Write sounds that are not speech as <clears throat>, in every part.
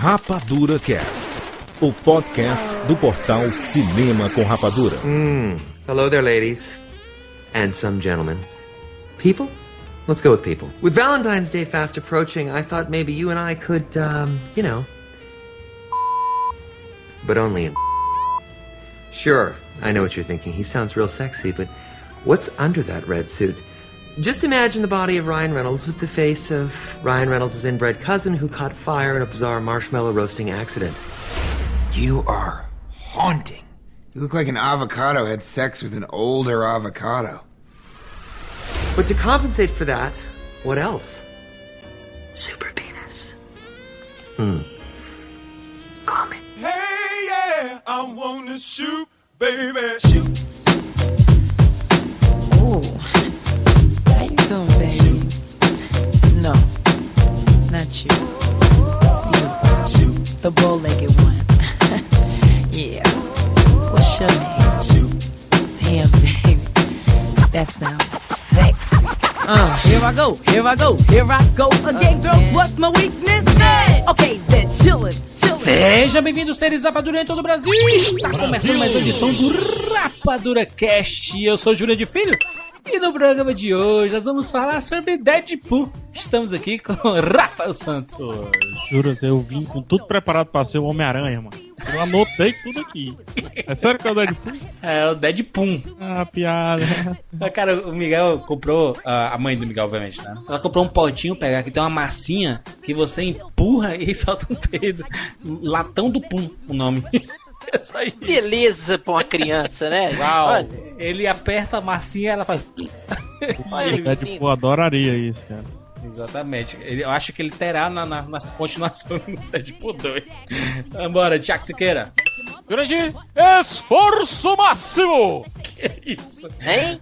Rapadura Cast, o podcast do portal Cinema com Rapadura. Mm. Hello there, ladies. And some gentlemen. People? Let's go with people. With Valentine's Day fast approaching, I thought maybe you and I could, um, you know. But only in. Sure, I know what you're thinking. He sounds real sexy, but what's under that red suit? Just imagine the body of Ryan Reynolds with the face of Ryan Reynolds' inbred cousin who caught fire in a bizarre marshmallow roasting accident. You are haunting. You look like an avocado had sex with an older avocado. But to compensate for that, what else? Super penis. Hmm. Call me. Hey, yeah, I wanna shoot, baby. Shoot. No, not you. You, the bow-legged one. <laughs> yeah. What's your name? Damn, baby. That sounds sexy. Uh, here I go, here I go, here I go again, girls. What's my weakness? Okay, then chillin', chillin'. Seja bem-vindo, seres Rapadura em todo o Brasil. Está começando mais uma edição do Rapadura Cast. Eu sou Júlia de Filho. E no programa de hoje nós vamos falar sobre Deadpool. Estamos aqui com <laughs> Rafael Santos. Juro, eu vim com tudo preparado pra ser o Homem-Aranha, mano. Eu anotei tudo aqui. É sério que é o Deadpool? É o Deadpool. Ah, piada. Cara, o Miguel comprou, a mãe do Miguel, obviamente, né? Ela comprou um potinho, pegar que tem uma massinha que você empurra e <laughs> solta um peido. Latão do Pum, o nome. É só isso. Beleza pra uma criança, né? Olha, Ele aperta a massinha e ela faz. <laughs> olha O que adoraria isso, cara. Exatamente. Ele- eu acho que ele terá na, na, nas continuações do Deadpool 2. Vambora, Tiago Siqueira. Grande esforço máximo! Que isso? Hein?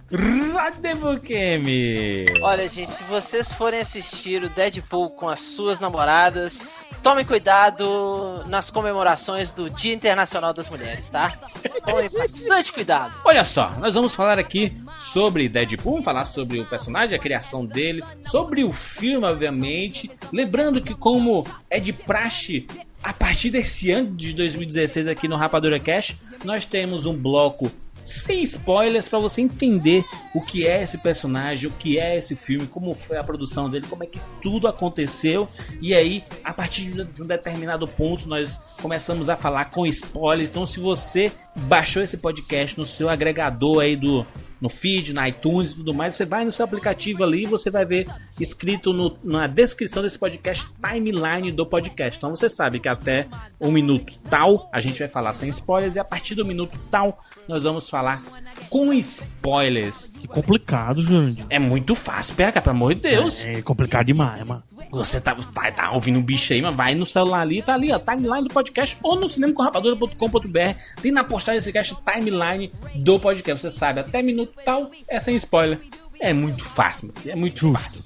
Radebukemi. Olha, gente, se vocês forem assistir o Deadpool com as suas namoradas, tomem cuidado nas comemorações do Dia Internacional das Mulheres, tá? Tomem bastante cuidado. Olha só, nós vamos falar aqui sobre Deadpool, vamos falar sobre o personagem, a criação dele, sobre o filme, obviamente. Lembrando que, como é de praxe, a partir desse ano de 2016 aqui no Rapadura Cash, nós temos um bloco sem spoilers para você entender o que é esse personagem, o que é esse filme, como foi a produção dele, como é que tudo aconteceu. E aí, a partir de um determinado ponto, nós começamos a falar com spoilers. Então, se você baixou esse podcast no seu agregador aí do no feed, na iTunes e tudo mais, você vai no seu aplicativo ali e você vai ver escrito no- na descrição desse podcast timeline do podcast. Então você sabe que até o minuto tal a gente vai falar sem spoilers e a partir do minuto tal nós vamos falar com spoilers. Que complicado, Jurandir. É muito fácil, PH, pelo amor de Deus. É complicado demais, mano. Você tá, tá, tá ouvindo um bicho aí, mas vai no celular ali, tá ali, ó, timeline do podcast ou no cinemacomrapadura.com.br. Tem na postagem desse cast timeline do podcast. Você sabe, até minuto tal é sem spoiler. É muito fácil, meu filho, é muito fácil.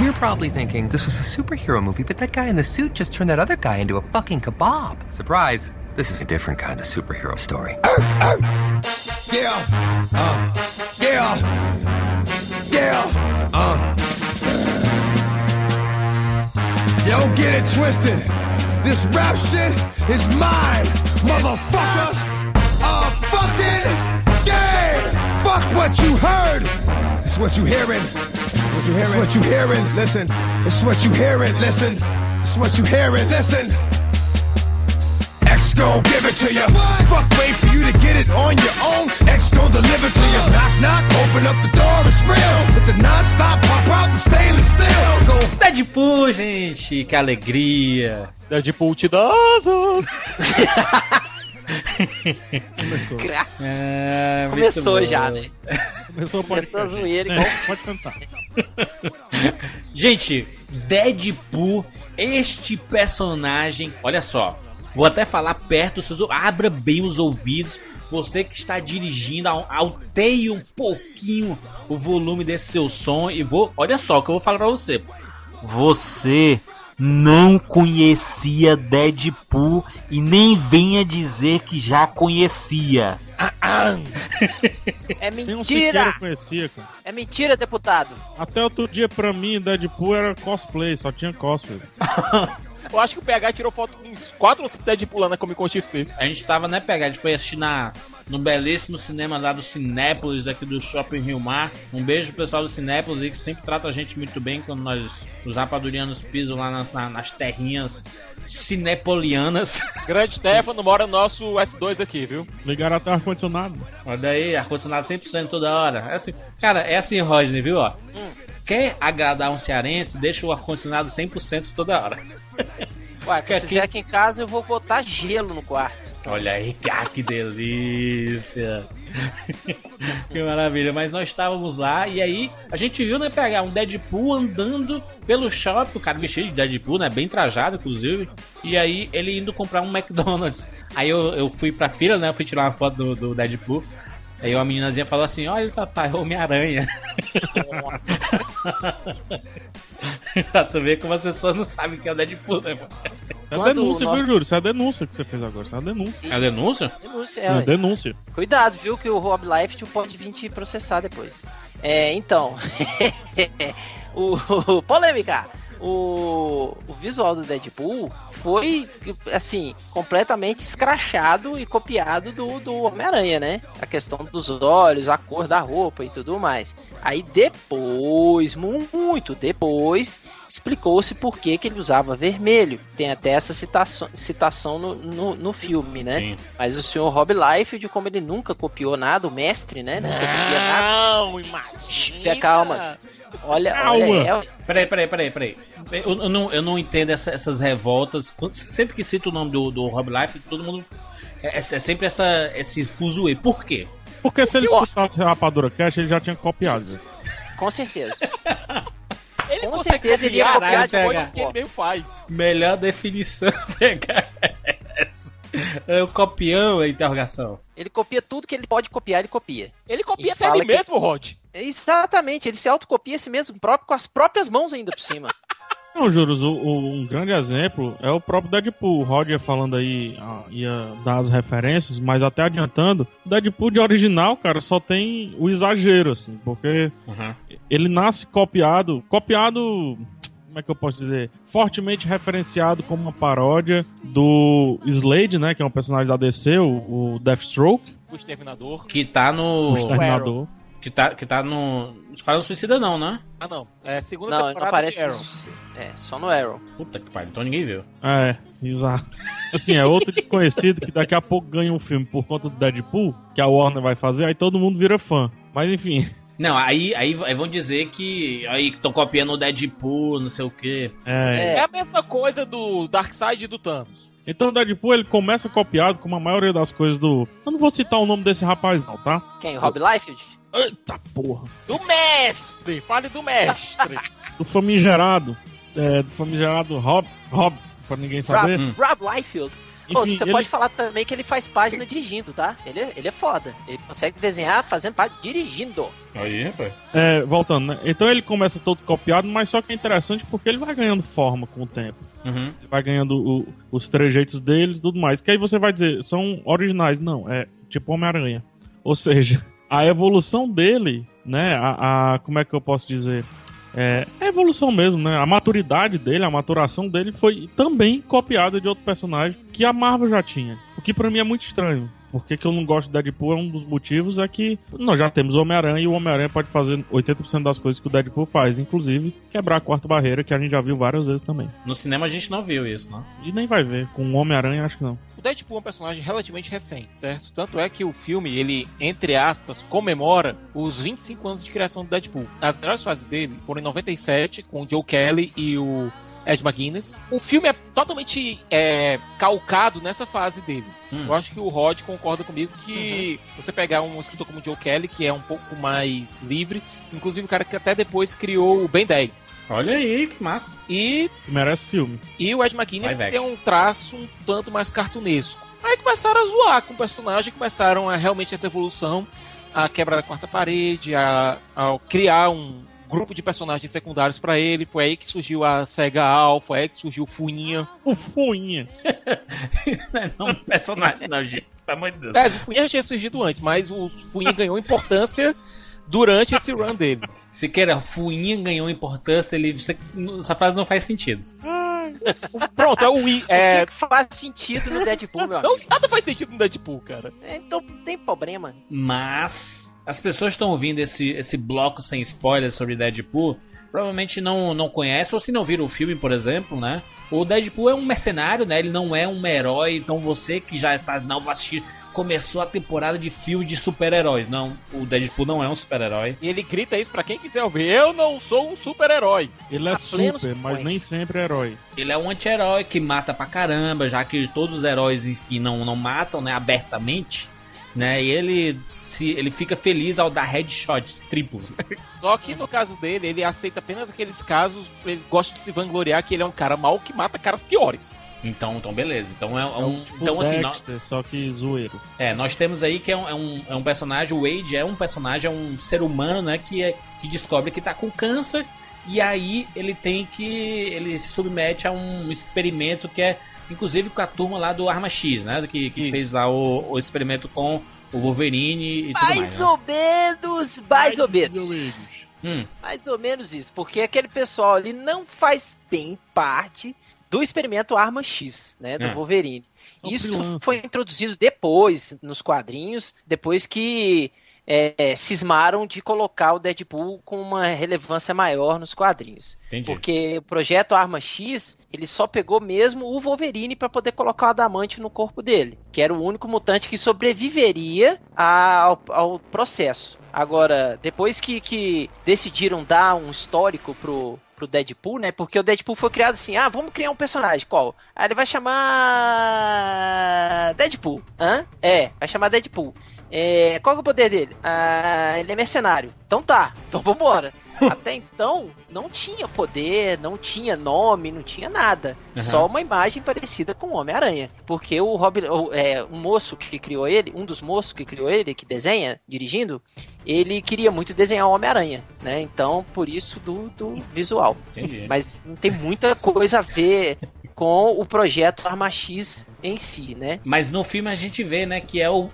You're probably thinking this was a superhero movie, but that guy in the suit just turned that other guy into a fucking kebab. Surprise! This is a different kind of superhero story. Yeah. Uh. Yeah. Yeah. Uh. Don't get it twisted. This rap shit is mine, motherfuckers. A fucking game. Fuck what you heard. It's what you hearing. What you hearing? It's what you hearing. Listen. It's what you hearing. Listen. It's what you hearing. Listen. X gon' give it to you. Fuck, wait for you to get it on your own. X gon' deliver to you. Knock, knock, open up the door, it's real. Let the non-stop pop out from stainless steel. Go Deadpool, gente, que alegria. Deadpool te dá asas! <laughs> Gra- É, Começou já, né? Começou Começou a zoeira É, igual- pode cantar. Gente, Deadpool, este personagem, olha só. Vou até falar perto seus Abra bem os ouvidos. Você que está dirigindo, al- alteie um pouquinho o volume desse seu som e vou. Olha só o que eu vou falar pra você. Você não conhecia Deadpool e nem venha dizer que já conhecia. É mentira! conhecia, cara. É mentira, deputado. Até outro dia, pra mim, Deadpool era cosplay, só tinha cosplay. <laughs> Eu acho que o PH tirou foto com uns 4 ou 5 Deadpool lá na Comic Con XP. A gente tava, né, pegar, a gente foi assistir na, no belíssimo cinema lá do Cinépolis, aqui do Shopping Rio Mar. Um beijo pro pessoal do Cinépolis aí, que sempre trata a gente muito bem quando nós, os rapadurianos, pisam lá na- na- nas terrinhas cinepolianas. <laughs> Grande Stefano mora no nosso S2 aqui, viu? Ligaram até ar-condicionado. Olha aí, ar-condicionado 100% toda hora. É assim, cara, é assim, Rodney, viu, ó. Quer agradar um cearense, deixa o ar-condicionado 100% toda hora. Ué, <laughs> Que se fizer aqui em casa, eu vou botar gelo no quarto. Olha aí, <laughs> ah, que delícia! <laughs> que maravilha, mas nós estávamos lá e aí a gente viu, né, pegar um Deadpool andando pelo shopping, o cara vestido de Deadpool, né, bem trajado, inclusive, e aí ele indo comprar um McDonald's. Aí eu, eu fui pra fila, né, fui tirar uma foto do, do Deadpool, aí uma meninazinha falou assim, olha papai, Homem-Aranha. <laughs> pra tu ver como as pessoas não sabem que é o Deadpool, né, mano? É Quando denúncia, viu, Júlio? Isso é a denúncia que você fez agora. Isso é a denúncia. É a denúncia? Denúncia, É é, a denúncia. Cuidado, viu, que o Rob Life pode vir te processar depois. É, então. <laughs> o, o- Polêmica! O, o visual do Deadpool foi, assim, completamente escrachado e copiado do, do Homem-Aranha, né? A questão dos olhos, a cor da roupa e tudo mais. Aí depois, mu- muito depois, explicou-se por que, que ele usava vermelho. Tem até essa citação, citação no, no, no filme, né? Sim. Mas o senhor Rob Liefeld, como ele nunca copiou nada, o mestre, né? Nunca copia nada. Não, imagina! calma. Olha, Calma. olha, é, Peraí, peraí, peraí, peraí. Eu, eu não, eu não entendo essa- essas revoltas. Sempre que cito o nome do, do Rob Life, todo mundo. É, é sempre essa, esse fuzuê. Por quê? Porque se ele escutasse Rapadura Cash, ele já tinha copiado. com certeza. <laughs> Ele Com certeza ele ia copiar as de coisas que ele mesmo faz. Melhor definição <laughs> pegar essa. É o copião a interrogação. Ele copia tudo que ele pode copiar, ele copia. Ele copia E até ele que- mesmo, Rod. Exatamente, ele se autocopia si mesmo próprio com as próprias mãos ainda por cima. <laughs> Não, Juros, o- o- um grande exemplo é o próprio Deadpool. O ia falando aí, ah, ia dar as referências, mas até adiantando, o Deadpool de original, cara, só tem o exagero, assim, porque Uhum. ele nasce copiado, copiado, como é que eu posso dizer? Fortemente referenciado como uma paródia do Slade, né, que é um personagem da DC, o, o Deathstroke, O Exterminador. Que tá no. o Exterminador. Que tá, que tá no. Esquadrão Suicida, não, né? Ah, não. É segunda Não, não temporada aparece. de Arrow. É, só no Arrow. Puta que pariu, então ninguém viu. É, exato. Assim, é outro desconhecido que daqui a pouco ganha um filme por conta do Deadpool, que a Warner vai fazer, aí todo mundo vira fã. Mas enfim, Não, aí, aí, aí vão dizer que. Aí estão copiando o Deadpool, não sei o quê. é. É a mesma coisa do Darkseid e do Thanos. Então o Deadpool ele começa copiado como a maioria das coisas do. Eu não vou citar o nome desse rapaz, não, tá? Quem? O Rob Liefeld? Eita porra. Do mestre! Fale do mestre! <laughs> Do famigerado. É, do famigerado Rob. Rob, pra ninguém Rob, saber. Rob Liefeld. Ô, Enfim, você ele- pode falar também que ele faz página dirigindo, tá? Ele, é- ele é foda. Ele consegue desenhar fazendo página dirigindo. Aí, rapaz. É, voltando, né? Então ele começa todo copiado, mas só que é interessante porque ele vai ganhando forma com o tempo. Uhum. Ele vai ganhando o- os trejeitos deles e tudo mais. Que aí você vai dizer, são originais. Não, é tipo Homem-Aranha. Ou seja, a evolução dele, né? A, a- como é que eu posso dizer? É, a evolução mesmo, né? A maturidade dele, a maturação dele foi também copiada de outro personagem que a Marvel já tinha. O que pra mim é muito estranho. Por que, que eu não gosto do Deadpool? É um dos motivos é que nós já temos o Homem-Aranha e o Homem-Aranha pode fazer 80% das coisas que o Deadpool faz, inclusive quebrar a quarta barreira, que a gente já viu várias vezes também. No cinema a gente não viu isso, não. E nem vai ver. Com o Homem-Aranha, acho que não. O Deadpool é um personagem relativamente recente, certo? Tanto é que o filme, ele, entre aspas, comemora os 25 anos de criação do Deadpool. As melhores fases dele foram em 97, com o Joe Kelly e o Ed McGuinness. O filme é totalmente é, calcado nessa fase dele. Hum. Eu acho que o Rod concorda comigo que você pegar um escritor como Joe Kelly, que é um pouco mais livre, inclusive o cara que até depois criou o Ben 10. Olha aí, que massa. E, Que merece filme. e o Ed McGuinness que tem um traço um tanto mais cartunesco. Aí começaram a zoar com o personagem, começaram a realmente essa evolução, a quebra da quarta parede, a, a criar um grupo de personagens secundários pra ele. Foi aí que surgiu a Sega Al, foi aí que surgiu o Fuinha. O Fuinha. <laughs> Não é não um personagem, não, gente. Pelo amor de Deus. É, o Fuinha já tinha surgido antes, mas o Fuinha ganhou importância durante esse run dele. Siqueira, Fuinha ganhou importância, ele, essa frase não faz sentido. Pronto, é o Wii. O É, que que faz sentido no Deadpool, meu não, amigo? nada faz sentido no Deadpool, cara. Então não tem problema. Mas as pessoas estão ouvindo esse, esse bloco sem spoilers sobre Deadpool, provavelmente não, não conhecem, ou se não viram o filme, por exemplo, né? O Deadpool é um mercenário, né? Ele não é um herói, então você que já tá, não vai assistir, começou a temporada de filme de super-heróis. Não, o Deadpool não é um super-herói. E ele grita isso pra quem quiser ouvir. Eu não sou um super-herói. Ele é super, mas nem sempre é herói. Ele é um anti-herói que mata pra caramba, já que todos os heróis, enfim, não, não matam, né, abertamente. Né, e ele se ele fica feliz ao dar headshots triplos. Só que no caso dele, ele aceita apenas aqueles casos. Ele gosta de se vangloriar que ele é um cara mau que mata caras piores. Então, então beleza. Então é, É um, o tipo então assim, nó- Dexter, só que zoeiro. é, nós temos aí que é um, é um, é um personagem, o Wade é um personagem, é um ser humano, né, que é, que descobre que tá com câncer e aí ele tem que ele se submete a um experimento que é inclusive com a turma lá do Arma X, né, que, que Isso. fez lá o, o experimento com o Wolverine e tudo mais. Mais né? ou menos, mais ou menos. Hum, Mais ou menos isso, porque aquele pessoal ali não faz bem parte do experimento Arma X, né, do É. Wolverine. São Isso foi introduzido depois nos quadrinhos, depois que é, cismaram de colocar o Deadpool com uma relevância maior nos quadrinhos. entendi. Porque o projeto Arma X, ele só pegou mesmo o Wolverine para poder colocar o adamante no corpo dele, que era o único mutante que sobreviveria ao, ao processo. Agora, depois que, que decidiram dar um histórico pro, pro Deadpool, né? Porque o Deadpool foi criado assim, ah, vamos criar um personagem, qual? Ah, ele vai chamar Deadpool. Hã? É, vai chamar Deadpool. É, qual que é o poder dele? Ah, ele é mercenário. Então tá, <laughs> então vambora. Até então, não tinha poder, não tinha nome, não tinha nada. Aham. Só uma imagem parecida com o Homem-Aranha. Porque o o, é, um moço que criou ele, um dos moços que criou ele, que desenha, dirigindo, ele queria muito desenhar o Homem-Aranha, né? Então, por isso do, do visual. Entendi. Mas não tem muita coisa a ver com o projeto Arma X em si, né? Mas no filme a gente vê, né, que é um,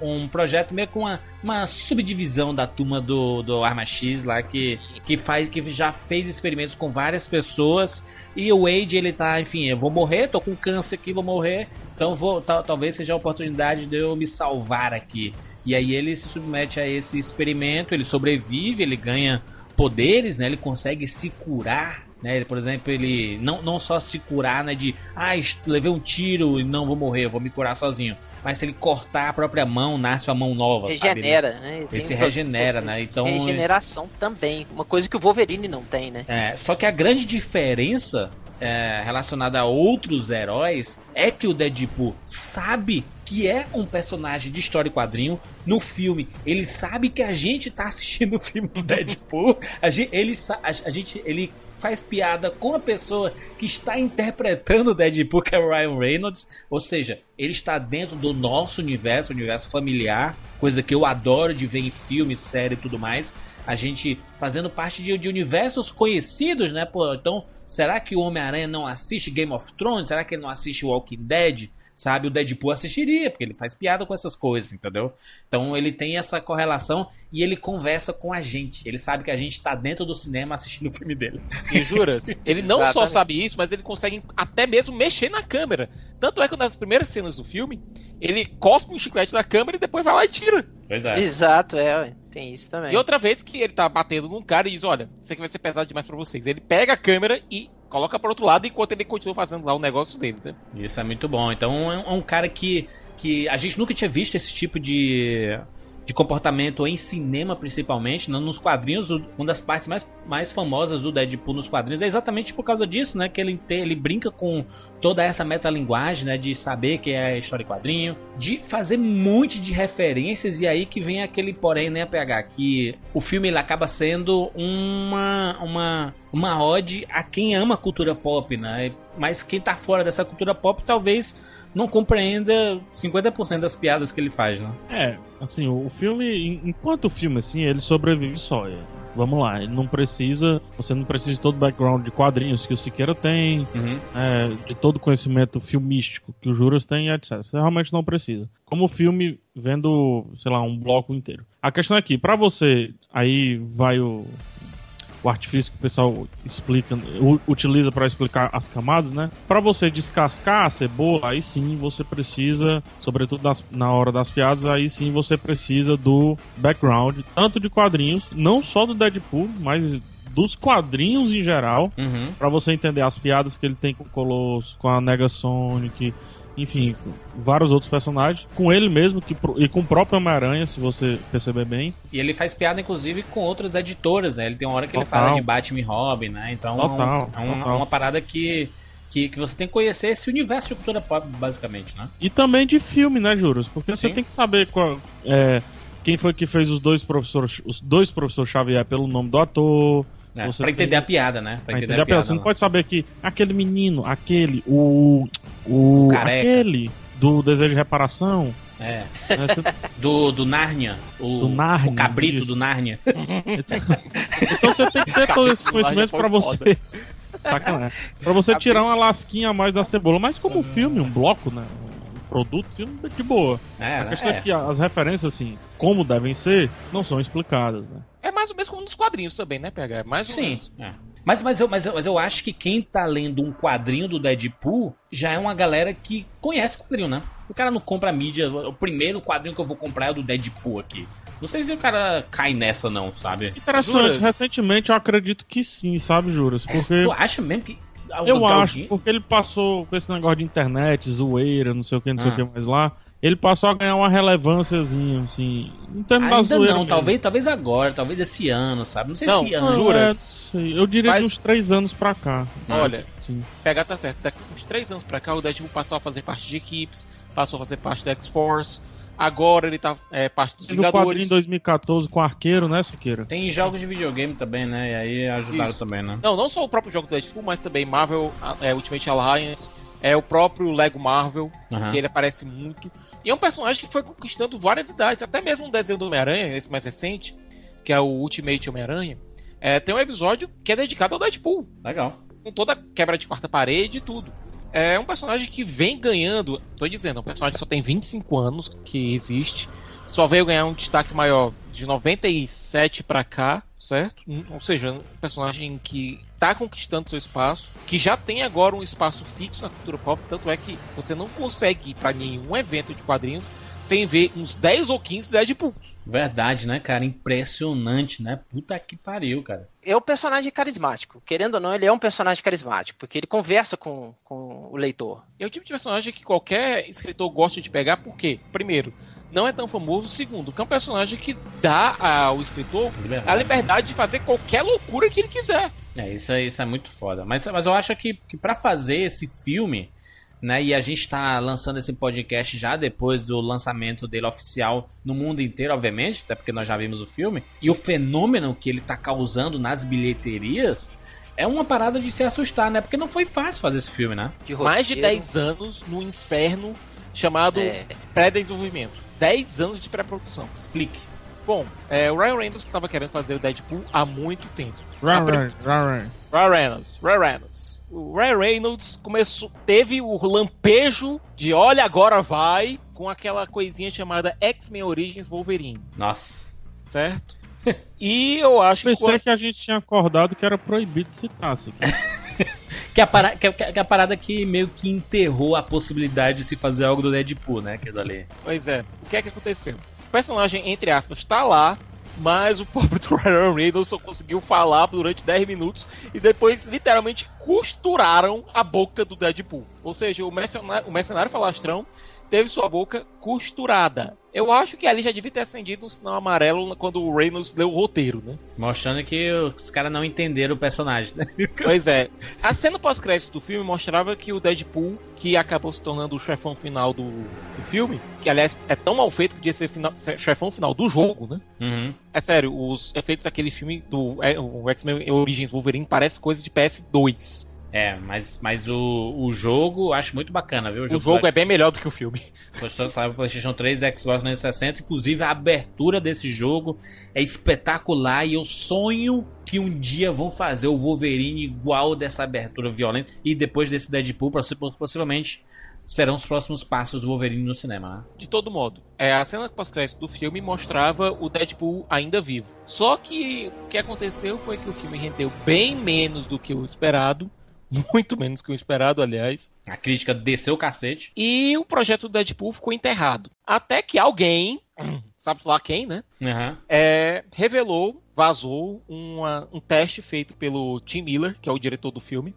um projeto meio com uma, uma subdivisão da turma do, do Arma X lá, que, que faz que já fez experimentos com várias pessoas. E o Wade, ele tá, enfim, eu vou morrer, tô com câncer aqui, vou morrer. Então vou, tal- talvez seja a oportunidade de eu me salvar aqui. E aí ele se submete a esse experimento, ele sobrevive, ele ganha poderes, né? Ele consegue se curar, né? Ele, por exemplo, ele não, não só se curar, né? De, ah, levei um tiro e não vou morrer, vou me curar sozinho. Mas se ele cortar a própria mão, nasce uma mão nova, sabe? Regenera, né? Ele Tem se regenera, né? Então, Regeneração também. Uma coisa que o Wolverine não tem, né? é, só que a grande diferença é, relacionada a outros heróis é que o Deadpool sabe que é um personagem de história e quadrinho no filme. Ele sabe que a gente tá assistindo o filme do Deadpool. <laughs> A gente, ele, a, a gente, ele faz piada com a pessoa que está interpretando o Deadpool, que é o Ryan Reynolds. Ou seja, ele está dentro do nosso universo, universo familiar, coisa que eu adoro de ver em filme, série e tudo mais a gente fazendo parte de, de universos conhecidos, né? Pô, então, será que o Homem-Aranha não assiste Game of Thrones? Será que ele não assiste Walking Dead? Sabe, o Deadpool assistiria, porque ele faz piada com essas coisas, entendeu? Então ele tem essa correlação e ele conversa com a gente. Ele sabe que a gente tá dentro do cinema assistindo o filme dele. E juras, <laughs> ele não só sabe isso, mas ele consegue até mesmo mexer na câmera. Tanto é que nas primeiras cenas do filme, ele cospe um chiclete na câmera e depois vai lá e tira. Pois é. Exato, é, tem isso também. E outra vez que ele tá batendo num cara e diz: Olha, isso aqui vai ser pesado demais pra vocês. Ele pega a câmera e coloca pro outro lado enquanto ele continua fazendo lá o negócio dele, né? Isso é muito bom. Então é um- é cara que, que a gente nunca tinha visto esse tipo de, de comportamento em cinema, principalmente, né? nos quadrinhos, uma das partes mais, mais famosas do Deadpool nos quadrinhos é exatamente por causa disso, né? Que ele, ele brinca com toda essa metalinguagem, né? De saber que é história em quadrinho, de fazer um monte de referências, e aí que vem aquele porém, né, PH, que o filme ele acaba sendo uma, uma, uma ode a quem ama cultura pop, né? Mas quem tá fora dessa cultura pop talvez não compreenda 50% das piadas que ele faz, né? É, assim, o o filme, en- enquanto o filme, assim, ele sobrevive só. é. Vamos lá, ele não precisa, você não precisa de todo o background de quadrinhos que o Siqueira tem, é, de todo o conhecimento filmístico que o Juras tem, etc. Você realmente não precisa. Como filme, vendo, sei lá, um bloco inteiro. A questão é que, pra você, aí vai o, o artifício que o pessoal explica, utiliza para explicar as camadas, né? Para você descascar a cebola, aí sim você precisa, sobretudo nas- na hora das piadas, aí sim você precisa do background, tanto de quadrinhos, não só do Deadpool, mas dos quadrinhos em geral, Uhum. Pra você entender as piadas que ele tem com o Colosso, com a Negasonic, enfim, vários outros personagens, com ele mesmo que, e com o próprio Homem-Aranha, se você perceber bem. E ele faz piada, inclusive, com outras editoras, né? Ele tem uma hora que ele Total. fala de Batman e Robin, né? Então Total, é, um- é um- total. uma parada que, que, que você tem que conhecer esse universo de cultura pop, basicamente, né? E também de filme, né, Juros? Porque você Sim. tem que saber qual, é, quem foi que fez os dois professores, os dois professores Xavier pelo nome do ator. É, Você pra tem- entender a piada, né? Pra Pra entender entender a piada. Você não né? pode saber que aquele menino, aquele, o. O. O careca. aquele do desejo de reparação. É. né, você- <laughs> Do, do Nárnia. O, Do Nárnia, o cabrito isso. do Nárnia. <laughs> Então você tem que ter <laughs> todo esse conhecimento pra você. Sacanagem. Pra você tirar uma lasquinha a mais da cebola. Mas como um filme, um bloco, né? Um produto, filme de boa. É, a né? questão é. É. que as referências, assim, como devem ser, não são explicadas, né? É mais ou menos como nos quadrinhos também, né, PH? É mais ou Sim. menos. é. Mas, mas, eu, mas, eu, mas eu acho que quem tá lendo um quadrinho do Deadpool já é uma galera que conhece o quadrinho, né? O cara não compra mídia. O primeiro quadrinho que eu vou comprar é o do Deadpool aqui. Não sei se o cara cai nessa, não, sabe? Interessante, Juras? recentemente eu acredito que sim, sabe, Juras? Mas Porque. Tu acha mesmo que. Eu acho, alguém- porque ele passou com esse negócio de internet, zoeira, não sei o que, não sei Ah. o que mais lá. Ele passou a ganhar uma relevânciazinha, assim. Em termos da Ainda zoeira. não, mesmo. talvez, talvez agora, talvez esse ano, sabe? Não sei Não, se ano. jura? é, Juras? não sei. Eu diria Mas- de uns três anos pra cá. Olha, Sim. PH tá certo. Daqui uns três anos pra cá, o Deadpool passou a fazer parte de equipes, passou a fazer parte da X-Force. Agora ele tá é, parte dos Teve quadrinho em Vingadores. 2014 com arqueiro, né, Siqueira? Tem jogos de videogame também, né? E aí ajudaram Isso. também, né? Não, não só o próprio jogo do Deadpool, mas também Marvel é, Ultimate Alliance, é o próprio Lego Marvel, que ele aparece muito. E é um personagem que foi conquistando várias idades, até mesmo um desenho do Homem-Aranha, esse mais recente, que é o Ultimate Homem-Aranha, é, tem um episódio que é dedicado ao Deadpool, Legal. com toda a quebra de quarta parede e tudo. É um personagem que vem ganhando, tô dizendo, é um personagem que só tem 25 anos que existe, só veio ganhar um destaque maior de 97 pra cá, certo? Ou seja, um personagem que tá conquistando seu espaço, que já tem agora um espaço fixo na cultura pop, tanto é que você não consegue ir pra nenhum evento de quadrinhos sem ver uns 10 ou 15 Deadpools. Verdade, né, cara? Impressionante, né? Puta que pariu, cara. É um personagem carismático. Querendo ou não, ele é um personagem carismático, porque ele conversa com, com o leitor. É o tipo de personagem que qualquer escritor gosta de pegar, porque, primeiro, não é tão famoso, segundo, que é um personagem que dá ao escritor Liberdade. a liberdade de fazer qualquer loucura que ele quiser. É, isso, é- isso é muito foda. Mas, mas eu acho que, que para fazer esse filme, né? E a gente tá lançando esse podcast já depois do lançamento dele oficial no mundo inteiro, obviamente, até porque nós já vimos o filme. E o fenômeno que ele tá causando nas bilheterias é uma parada de se assustar, né? Porque não foi fácil fazer esse filme, né? Mais de roteiro. 10 anos no inferno chamado É. pré-desenvolvimento. 10 anos de pré-produção. Explique. Bom, é, o Ryan Reynolds estava querendo fazer o Deadpool há muito tempo. Ryan, prim- Ryan, Ryan. Ryan Reynolds, Ryan Reynolds. O Ryan Reynolds começou, teve o lampejo de olha agora vai com aquela coisinha chamada X-Men Origins Wolverine, Nossa. certo? <laughs> E eu acho que Pensei que a gente tinha acordado que era proibido citar isso aqui. <laughs> <laughs> Que é, a parada, que, é- que é a parada que meio que enterrou a possibilidade de se fazer algo do Deadpool, né? Aquilo ali. Pois é. O que é que aconteceu? O personagem, entre aspas, tá lá, mas o pobre <laughs> do Ryan Reynolds só conseguiu falar durante 10 minutos e depois, literalmente, costuraram a boca do Deadpool. Ou seja, o mercenário, o mercenário falastrão teve sua boca costurada. Eu acho que ali já devia ter acendido um sinal amarelo quando o Reynolds leu o roteiro, né? Mostrando que os caras não entenderam o personagem, né? <laughs> Pois é. A cena pós-crédito do filme mostrava que o Deadpool, que acabou se tornando o chefão final do, do filme, que aliás é tão mal feito que podia ser, final, chefão final do jogo, né? Uhum. É sério, os efeitos daquele filme do é, X-Men Origins Wolverine parece coisa de PS2. É, mas, mas o, o jogo eu acho muito bacana, viu? O jogo é bem melhor do que o filme. Gostou, sabe, PlayStation 3 e Xbox 360. Inclusive, a abertura desse jogo é espetacular e eu sonho que um dia vão fazer o Wolverine igual dessa abertura violenta. E depois desse Deadpool, possi- possivelmente serão os próximos passos do Wolverine no cinema, né? De todo modo, é, a cena pós-crédito do filme mostrava o Deadpool ainda vivo. Só que o que aconteceu foi que o filme rendeu bem menos do que o esperado. Muito menos que o esperado, aliás. A crítica desceu o cacete. E o projeto do Deadpool ficou enterrado. Até que alguém, <clears throat> sabe-se lá quem, né? Uhum. É, revelou, vazou uma- um teste feito pelo Tim Miller, que é o diretor do filme.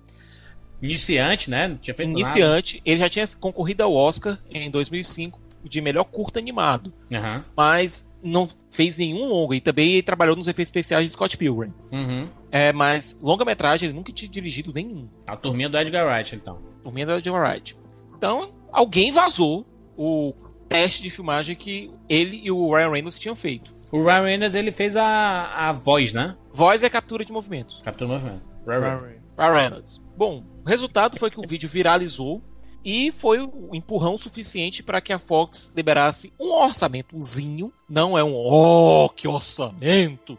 Iniciante, né? Não tinha feito nada. Iniciante, ele já tinha concorrido ao Oscar em 2005 de melhor curta animado, Aham. mas não fez nenhum longa e também ele trabalhou nos efeitos especiais de Scott Pilgrim. Uhum. É, mas longa-metragem ele nunca tinha dirigido nenhum. A turminha do Edgar Wright, então. Mim era John Wright. Então, alguém vazou o teste de filmagem que ele e o Ryan Reynolds tinham feito. O Ryan Reynolds, ele fez a, a voz, né? Voz é captura de movimentos. Captura do movimento. Ryan Reynolds. Ryan Reynolds. Bom, o resultado foi que o vídeo viralizou e foi um empurrão suficiente para que a Fox liberasse um orçamentozinho. Não é um oh, que orçamento!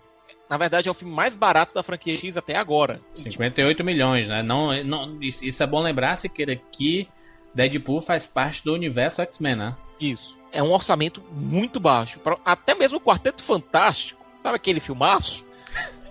Na verdade, é o filme mais barato da franquia X até agora. 58 milhões, né? Não, não, isso, isso é bom lembrar, Siqueira, que Deadpool faz parte do universo X-Men, né? Isso. É um orçamento muito baixo. Até mesmo o Quarteto Fantástico, sabe aquele filmaço?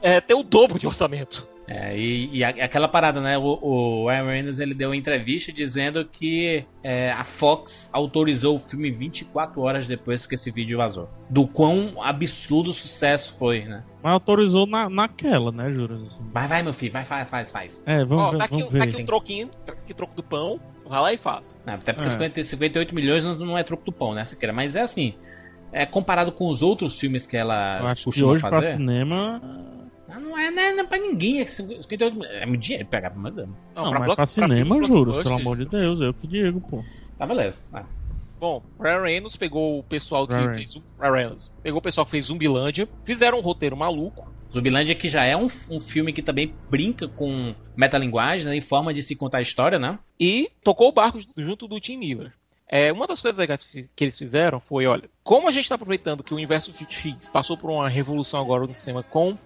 É, tem o dobro de orçamento. É, e, e aquela parada, né? O, o Ryan Reynolds ele deu uma entrevista dizendo que é, a Fox autorizou o filme 24 horas depois que esse vídeo vazou. Do quão absurdo o sucesso foi, né? Mas autorizou na, naquela, né, Juras? Assim. Vai, vai, meu filho, vai, faz, faz, faz. É, vamos Ó, ver. tá aqui, vamos tá ver. aqui um troquinho, tá aqui troco do pão. Vai lá e faz. Não, até porque É. 50, 58 milhões não, não é troco do pão, né, Siqueira? Mas é assim, é, comparado com os outros filmes que Eu ela acho que costuma hoje pra fazer... cinema. Não é, não é, não é pra ninguém, é 58 milhões. É muito dinheiro pegar pra mandar. Não, pra mas block- pra cinema, Juras, blockbuster, pelo amor de Deus, eu que digo, pô. Tá, beleza. Bom, Ryan Reynolds pegou o pessoal que Ryan fez. Ryan Reynolds pegou o pessoal que fez Zumbilândia, fizeram um roteiro maluco. Zumbilândia que já é um, um filme que também brinca com metalinguagem, né, em forma de se contar a história, né? e tocou o barco junto do Tim Miller. É, uma das coisas legais que, que eles fizeram foi, olha, como a gente está aproveitando que o universo de X passou por uma revolução agora no cinema com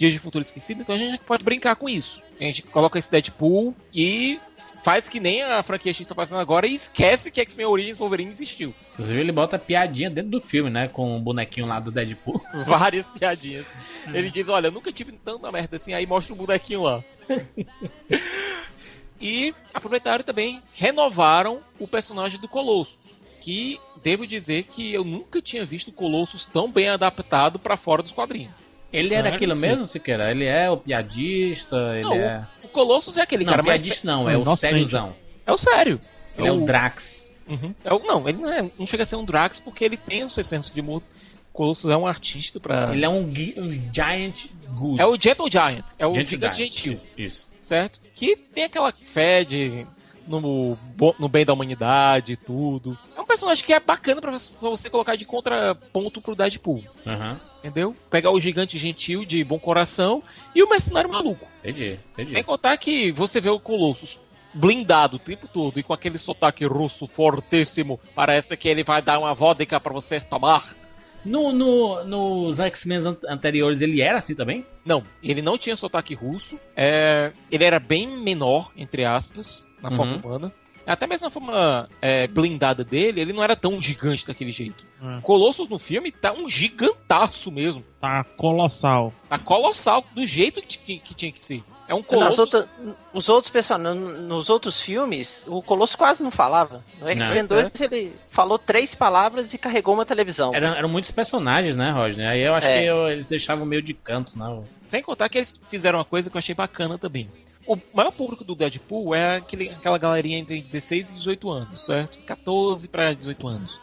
Dias de Futuro Esquecido, então a gente pode brincar com isso. A gente coloca esse Deadpool e faz que nem a franquia X está fazendo agora e esquece que X-Men Origins Wolverine existiu. Inclusive ele bota piadinha dentro do filme, né? Com o bonequinho lá do Deadpool. <laughs> Várias piadinhas. Ele diz, olha, eu nunca tive tanta merda assim, aí mostra o bonequinho lá. <laughs> e aproveitaram também renovaram o personagem do Colossus. Que devo dizer que eu nunca tinha visto o Colossus tão bem adaptado pra fora dos quadrinhos. Ele era aquilo mesmo, Siqueira? Ele é o piadista, ele Não, é... o Colossus é aquele Não, cara mais. piadista não, É é o sériozão. É o sério. Ele é o Drax. Uhum. É o- não, ele não, é, não chega a ser um Drax porque ele tem o seu senso de humor. O Colossus é um artista pra. Ele é um, gui- um giant good. É o Gentle Giant. É o gigante giant. gentil. Isso. certo? Que tem aquela fé de, no, no bem da humanidade e tudo. É um personagem que é bacana pra você- pra você colocar de contraponto pro Deadpool, Aham. Entendeu? Pegar o gigante gentil de bom coração e o mercenário maluco. Entendi, entendi. Sem contar que você vê o Colossus blindado o tempo todo e com aquele sotaque russo fortíssimo, parece que ele vai dar uma vodka pra você tomar. No, no, nos X-Men an- anteriores ele era assim também? Não, ele não tinha sotaque russo. é, ele era bem menor, entre aspas, na Uhum. forma humana. Até mesmo na forma é, blindada dele, ele não era tão gigante daquele jeito. É. Colossus no filme tá um gigantaço mesmo. Tá colossal. Tá colossal, do jeito que, que- tinha que ser. É um Nas Colossus. outra- os outros personagens, nos outros filmes, o Colosso quase não falava. No X-Men Não. 2 ele falou três palavras e carregou uma televisão. Eram, eram muitos personagens, né, Rodney? Aí eu acho É. que eu- eles deixavam meio de canto, né? Sem contar que eles fizeram uma coisa que eu achei bacana também. O maior público do Deadpool é aquele, aquela galerinha entre 16 e 18 anos, certo? 14 para 18 anos.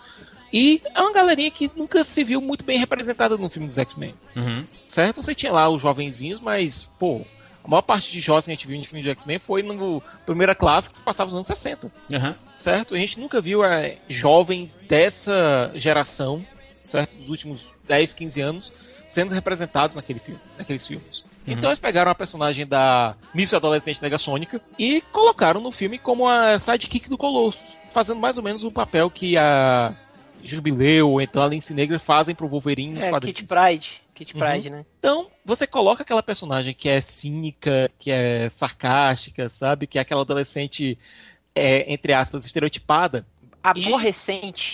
E é uma galerinha que nunca se viu muito bem representada no filme dos X-Men. Uhum. Certo? Você tinha lá os jovenzinhos, mas, pô, a maior parte de jovens que a gente viu no filme de X-Men foi no primeira classe que se passava nos anos 60. Uhum. Certo? A gente nunca viu é, jovens dessa geração, certo? Dos últimos 10, 15 anos, sendo representados naquele filme, naqueles filmes. Então eles pegaram a personagem da Miss Adolescente Negasônica e colocaram no filme como a sidekick do Colossus, fazendo mais ou menos o papel que a Jubileu ou então a Lince Negra fazem pro Wolverine nos É, quadrinhos. Kit Pride. Kit Uhum. Pride, né? Então, você coloca aquela personagem que é cínica, que é sarcástica, sabe? Que é aquela adolescente, é, entre aspas, estereotipada,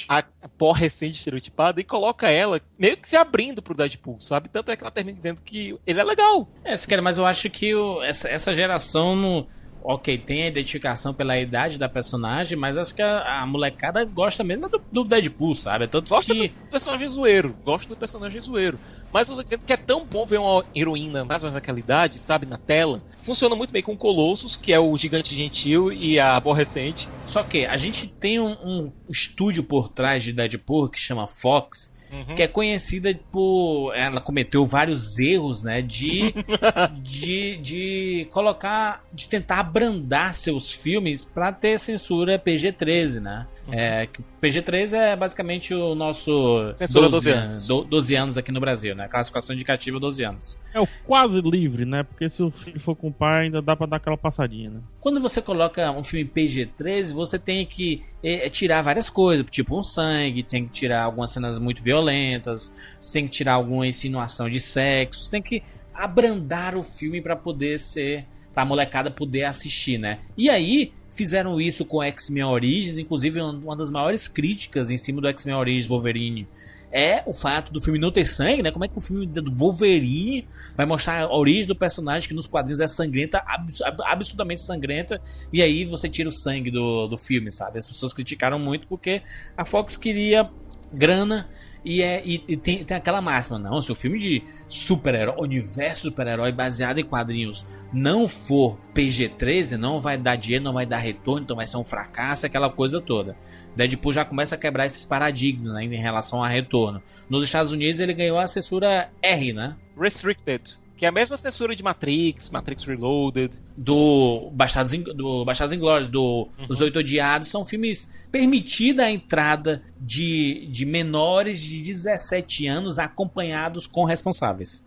A a pó recente estereotipada, e coloca ela meio que se abrindo pro Deadpool, sabe? Tanto é que ela termina dizendo que ele é legal. É, se quer, mas eu acho que o- essa, essa geração não. Ok, tem a identificação pela idade da personagem, mas acho que a, a molecada gosta mesmo do, do Deadpool, sabe? Tanto Gosta que. do personagem zoeiro, gosta do personagem zoeiro. Mas eu tô dizendo que é tão bom ver uma heroína mais ou menos naquela idade, sabe, na tela. Funciona muito bem com Colossus, que é o gigante gentil, e a aborrecente. Só que a gente tem um, um estúdio por trás de Deadpool que chama Fox, Uhum. que é conhecida por. Ela cometeu vários erros, né? De, <laughs> de, de colocar. de tentar abrandar seus filmes pra ter censura PG-13, né? É, que o PG-13 é basicamente o nosso. Censura 12 anos. do- 12 anos aqui no Brasil, né? Classificação indicativa 12 anos. É o quase livre, né? Porque se o filho for com o pai, ainda dá pra dar aquela passadinha, né? Quando você coloca um filme PG-13, você tem que eh, tirar várias coisas, tipo um sangue, tem que tirar algumas cenas muito violentas, você tem que tirar alguma insinuação de sexo, você tem que abrandar o filme pra poder ser pra molecada poder assistir, né? E aí fizeram isso com X-Men Origins, inclusive uma das maiores críticas em cima do X-Men Origins Wolverine é o fato do filme não ter sangue, né? Como é que o filme do Wolverine vai mostrar a origem do personagem que nos quadrinhos é sangrenta, abs ab- absurdamente sangrenta, e aí você tira o sangue do, do filme, sabe? As pessoas criticaram muito porque a Fox queria grana e, é, e, e tem, tem aquela máxima, não, se o filme de super-herói, universo super-herói baseado em quadrinhos não for PG-13, não vai dar dinheiro, não vai dar retorno, então vai ser um fracasso, aquela coisa toda. Deadpool já começa a quebrar esses paradigmas né, em relação a retorno. Nos Estados Unidos ele ganhou a censura R, né? Restricted, que é a mesma censura de Matrix, Matrix Reloaded. do Bastardos, In- do Bastardos Inglórios, do Os Oito Odiados, são filmes permitida a entrada de, de menores de 17 anos acompanhados com responsáveis.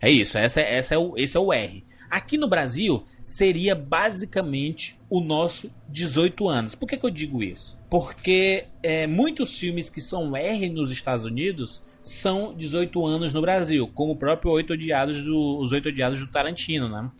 É isso, essa, é- essa é o, esse é o R. Aqui no Brasil seria basicamente o nosso 18 anos. Por que, que eu digo isso? Porque é, muitos filmes que são R nos Estados Unidos são 18 anos no Brasil, como o próprio Oito Odiados do, Os Oito Odiados do Tarantino, né?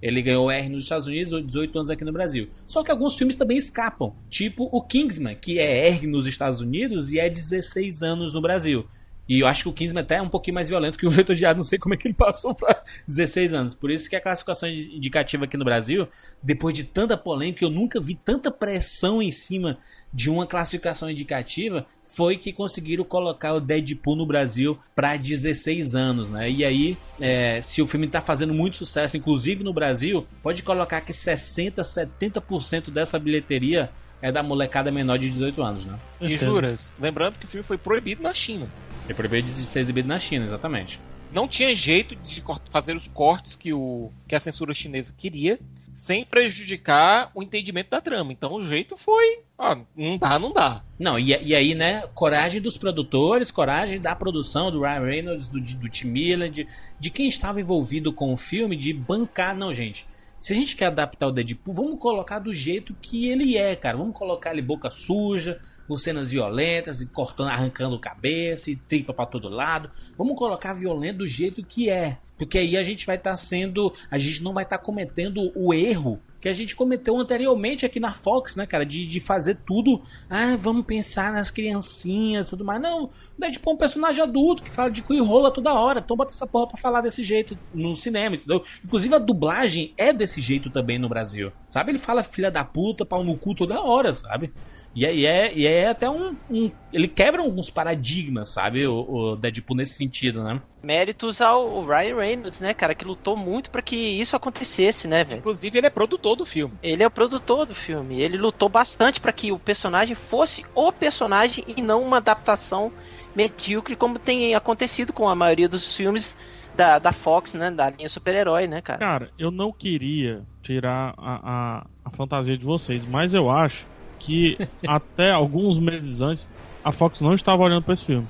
Ele ganhou R nos Estados Unidos, 18 anos aqui no Brasil. Só que alguns filmes também escapam, tipo o Kingsman, que é R nos Estados Unidos e é 16 anos no Brasil. E eu acho que o Kingsman até é um pouquinho mais violento que o Oito Odiados, não sei como é que ele passou pra 16 anos. Por isso que a classificação indicativa aqui no Brasil, depois de tanta polêmica, eu nunca vi tanta pressão em cima de uma classificação indicativa, foi que conseguiram colocar o Deadpool no Brasil para 16 anos, né? E aí, é, se o filme tá fazendo muito sucesso, inclusive no Brasil, pode colocar que 60, 70% dessa bilheteria é da molecada menor de 18 anos, né? E juras, lembrando que o filme foi proibido na China. É proibido de ser exibido na China, exatamente. Não tinha jeito de fazer os cortes que, o, que a censura chinesa queria, sem prejudicar o entendimento da trama. Então o jeito foi, ó, não dá, não dá. Não, e, e aí, né, coragem dos produtores, coragem da produção, do Ryan Reynolds, do, do Tim Miller, de, de quem estava envolvido com o filme, de bancar, não, gente. Se a gente quer adaptar o Deadpool, vamos colocar do jeito que ele é, cara. Vamos colocar ele boca suja, com cenas violentas, e cortando, arrancando cabeça e tripa pra todo lado. Vamos colocar violento do jeito que é. Porque aí a gente vai estar sendo. A gente não vai estar cometendo o erro que a gente cometeu anteriormente aqui na Fox, né, cara? De, de fazer tudo. Ah, vamos pensar nas criancinhas tudo mais. Não, Deadpool é um personagem adulto que fala de cu e rola toda hora. Então bota essa porra pra falar desse jeito no cinema, entendeu? Inclusive a dublagem é desse jeito também no Brasil. Sabe? Ele fala filha da puta, pau no cu toda hora, sabe? E é, e é, e é até um, um- Ele quebra alguns paradigmas, sabe? O, o Deadpool nesse sentido, né? Méritos ao Ryan Reynolds, né, cara, que lutou muito pra que isso acontecesse, né, velho? Inclusive, ele é produtor do filme. Ele é o produtor do filme. Ele lutou bastante pra que o personagem fosse o personagem e não uma adaptação medíocre como tem acontecido com a maioria dos filmes da, da Fox, né, da linha super-herói, né, cara? Cara, eu não queria tirar a, a, a fantasia de vocês, mas eu acho que <laughs> até alguns meses antes a Fox não estava olhando pra esse filme.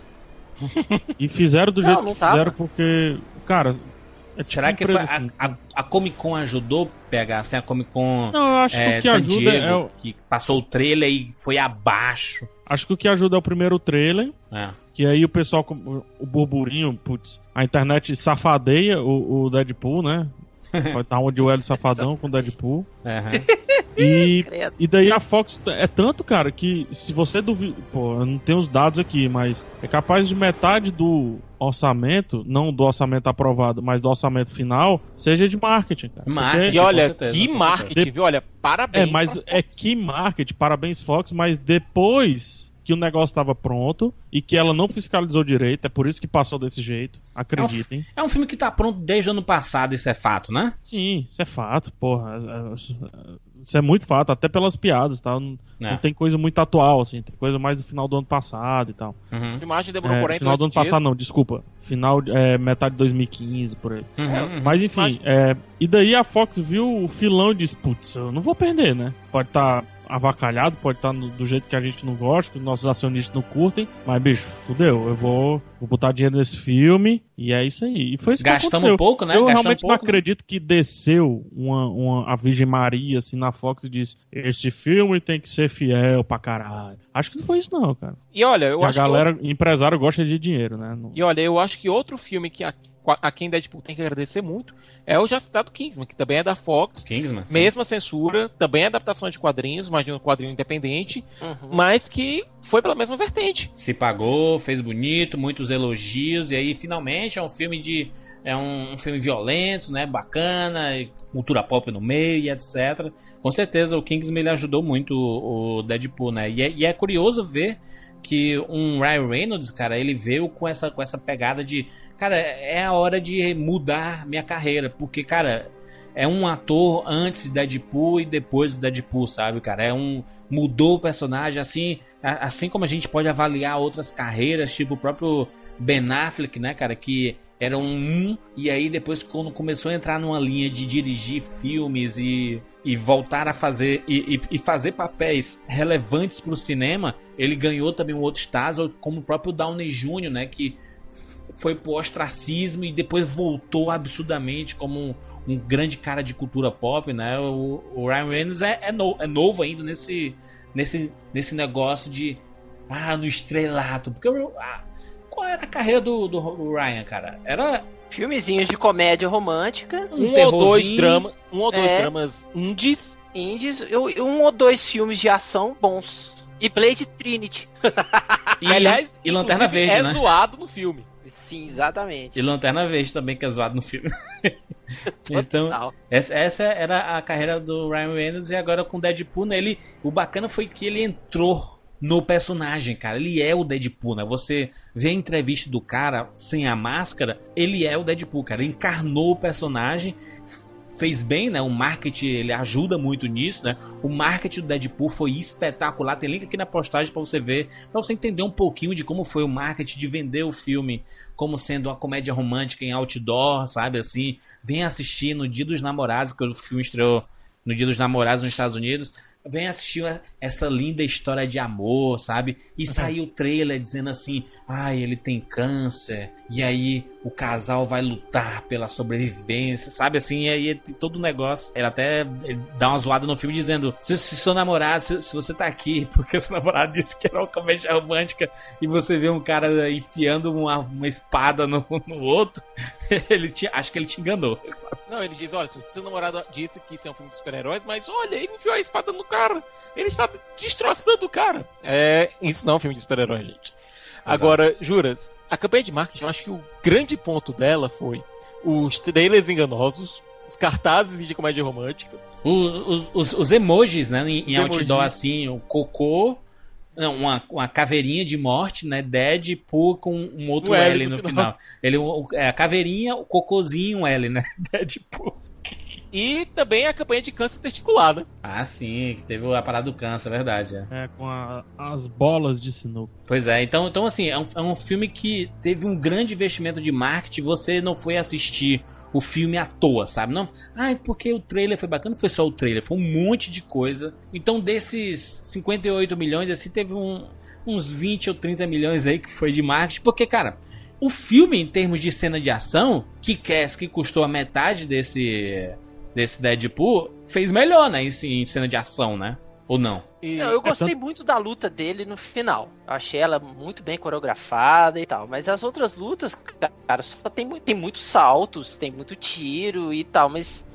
E fizeram do Não, jeito não que tava. fizeram porque, cara, é tipo Será que foi empresa, a, assim. a, a Comic Con ajudou a pegar assim, a Comic Con Não, eu acho que é, o que San ajuda Diego, é o, que passou o trailer e foi abaixo. acho que o que ajuda é o primeiro trailer, É. que aí o pessoal o burburinho, putz, a internet safadeia o, o Deadpool, né? Vai estar onde o Hélio Safadão com o Deadpool. Aham. E. <laughs> E daí a Fox é tanto, cara, que se você duvida. Pô, eu não tenho os dados aqui, mas é capaz de metade do orçamento, não do orçamento aprovado, mas do orçamento final, seja de marketing, cara. Marketing. Porque- E olha, certeza, que marketing, viu? Olha, parabéns. é, mas pra é que marketing, parabéns Fox, mas depois que o negócio estava pronto e que ela não fiscalizou direito, é por isso que passou desse jeito. Acreditem. É um filme que tá pronto desde o ano passado, isso é fato, né? Sim, isso é fato, porra. Isso é muito fato, até pelas piadas, tá? Não, É. não tem coisa muito atual, assim, tem coisa mais do final do ano passado e tal. Uhum. A filmagem demorou É, 48 final do ano dias. passado não, desculpa. Final, é, metade de 2015, por aí. Uhum, uhum. Mas enfim, Mas- é, e daí a Fox viu o filão e disse, putz, eu não vou perder, né? Pode estar avacalhado, pode estar do jeito que a gente não gosta, que os nossos acionistas não curtem, mas bicho, fudeu, eu vou, vou botar dinheiro nesse filme e é isso aí. E foi isso que Gastamos aconteceu. pouco, né? Eu Gastamos realmente não pouco, né? acredito que desceu uma, uma, a Virgem Maria assim na Fox e disse: Esse filme tem que ser fiel pra caralho. Acho que não foi isso, não, cara. E olha, eu E a acho galera, empresário gosta de dinheiro, né? Não- que. E olha, eu acho que outro filme que a, a quem Deadpool tem que agradecer muito é o já citado Kingsman, que também é da Fox. Kingsman. sim. Mesma censura, também é adaptação de quadrinhos, de um quadrinho independente, Uhum. mas que foi pela mesma vertente. Se pagou, fez bonito, muitos elogios, e aí finalmente é um filme de. É um, um filme violento, né? Bacana, cultura pop no meio e etc. Com certeza o Kingsman ele ajudou muito o, o Deadpool, né? E é, e é curioso ver que um Ryan Reynolds, cara, ele veio com essa, com essa pegada de. Cara, é a hora de mudar minha carreira. Porque, cara, é um ator antes de Deadpool e depois do Deadpool, sabe, cara? É um mudou o personagem assim, assim como a gente pode avaliar outras carreiras, tipo o próprio Ben Affleck, né, cara, que era um e aí depois quando começou a entrar numa linha de dirigir filmes e, e voltar a fazer e, e- e fazer papéis relevantes pro cinema, ele ganhou também um outro estágio, como o próprio Downey Jr., né, que foi pro ostracismo e depois voltou absurdamente como um, um grande cara de cultura pop, né? O, o Ryan Reynolds é, é, no- é novo ainda nesse, nesse, nesse negócio de ah, no estrelato. Porque ah, qual era a carreira do, do, Ryan, cara? Era Filmezinhos de comédia romântica, um, Um, ou dois dramas, um ou dois É. dramas indies. indies, eu- um ou dois filmes de ação bons. E Blade Trinity. E, <laughs> aliás, e Lanterna Verde, é né? zoado no filme. Sim, exatamente. E Lanterna Verde também, que é zoado no filme. <laughs> então. Essa, essa era a carreira do Ryan Reynolds e agora com o Deadpool, né? Ele, o bacana foi que ele entrou no personagem, cara. Ele é o Deadpool, né? Você vê a entrevista do cara sem a máscara, ele é o Deadpool, cara. Ele encarnou o personagem, fez bem, né? O marketing, ele ajuda muito nisso, né? O marketing do Deadpool foi espetacular. Tem link aqui na postagem pra você ver, pra você entender um pouquinho de como foi o marketing de vender o filme como sendo uma comédia romântica em outdoor, sabe assim? Vem assistir no Dia dos Namorados, que o filme estreou no Dia dos Namorados nos Estados Unidos. Vem assistir essa linda história de amor, sabe? E saiu o trailer dizendo assim: ai, ele tem câncer, e aí o casal vai lutar pela sobrevivência, sabe? Assim, e aí todo o negócio. Ele até dá uma zoada no filme dizendo: se, se seu namorado, se, se você tá aqui, <laughs> porque seu namorado disse que era uma comédia romântica, e você vê um cara enfiando uma, uma espada no, no outro, <laughs> ele te, acho que ele te enganou. sabe? Não, ele diz, olha, seu namorado disse que isso é um filme de super-heróis, mas olha, ele enfiou a espada no cara. Ele está destroçando o cara. É, isso não é um filme de super-herói, gente. Agora, juras, a campanha de marketing, eu acho que o grande ponto dela foi os trailers enganosos, os cartazes de comédia romântica. Os, os, os emojis, né? Em, em Os outdoor, emojis. assim, o cocô, Não, uma, uma caveirinha de morte, né? Deadpool com um outro Um L L, no no final. final. Ele, o- é a caveirinha, o cocôzinho, um L, né? <laughs> Deadpool. E também a campanha de câncer testicular, né? Ah, sim, que teve a parada do câncer, é verdade. é. É, com a- as bolas de sinuca. Pois é, então, então assim, é um, é um filme que teve um grande investimento de marketing. Você não foi assistir o filme à toa, sabe? Não, ai, porque o trailer foi bacana, não foi só o trailer, foi um monte de coisa. Então, desses 58 milhões, assim, teve um- uns 20 ou 30 milhões aí que foi de marketing, porque, cara. O filme, em termos de cena de ação, que que custou a metade desse desse Deadpool, fez melhor, né? Em, em cena de ação, né? Ou não? E Não, eu gostei muito da luta dele no final. Eu achei ela muito bem coreografada e tal. Mas as outras lutas, cara, só tem, tem muitos saltos, tem muito tiro e tal. Mas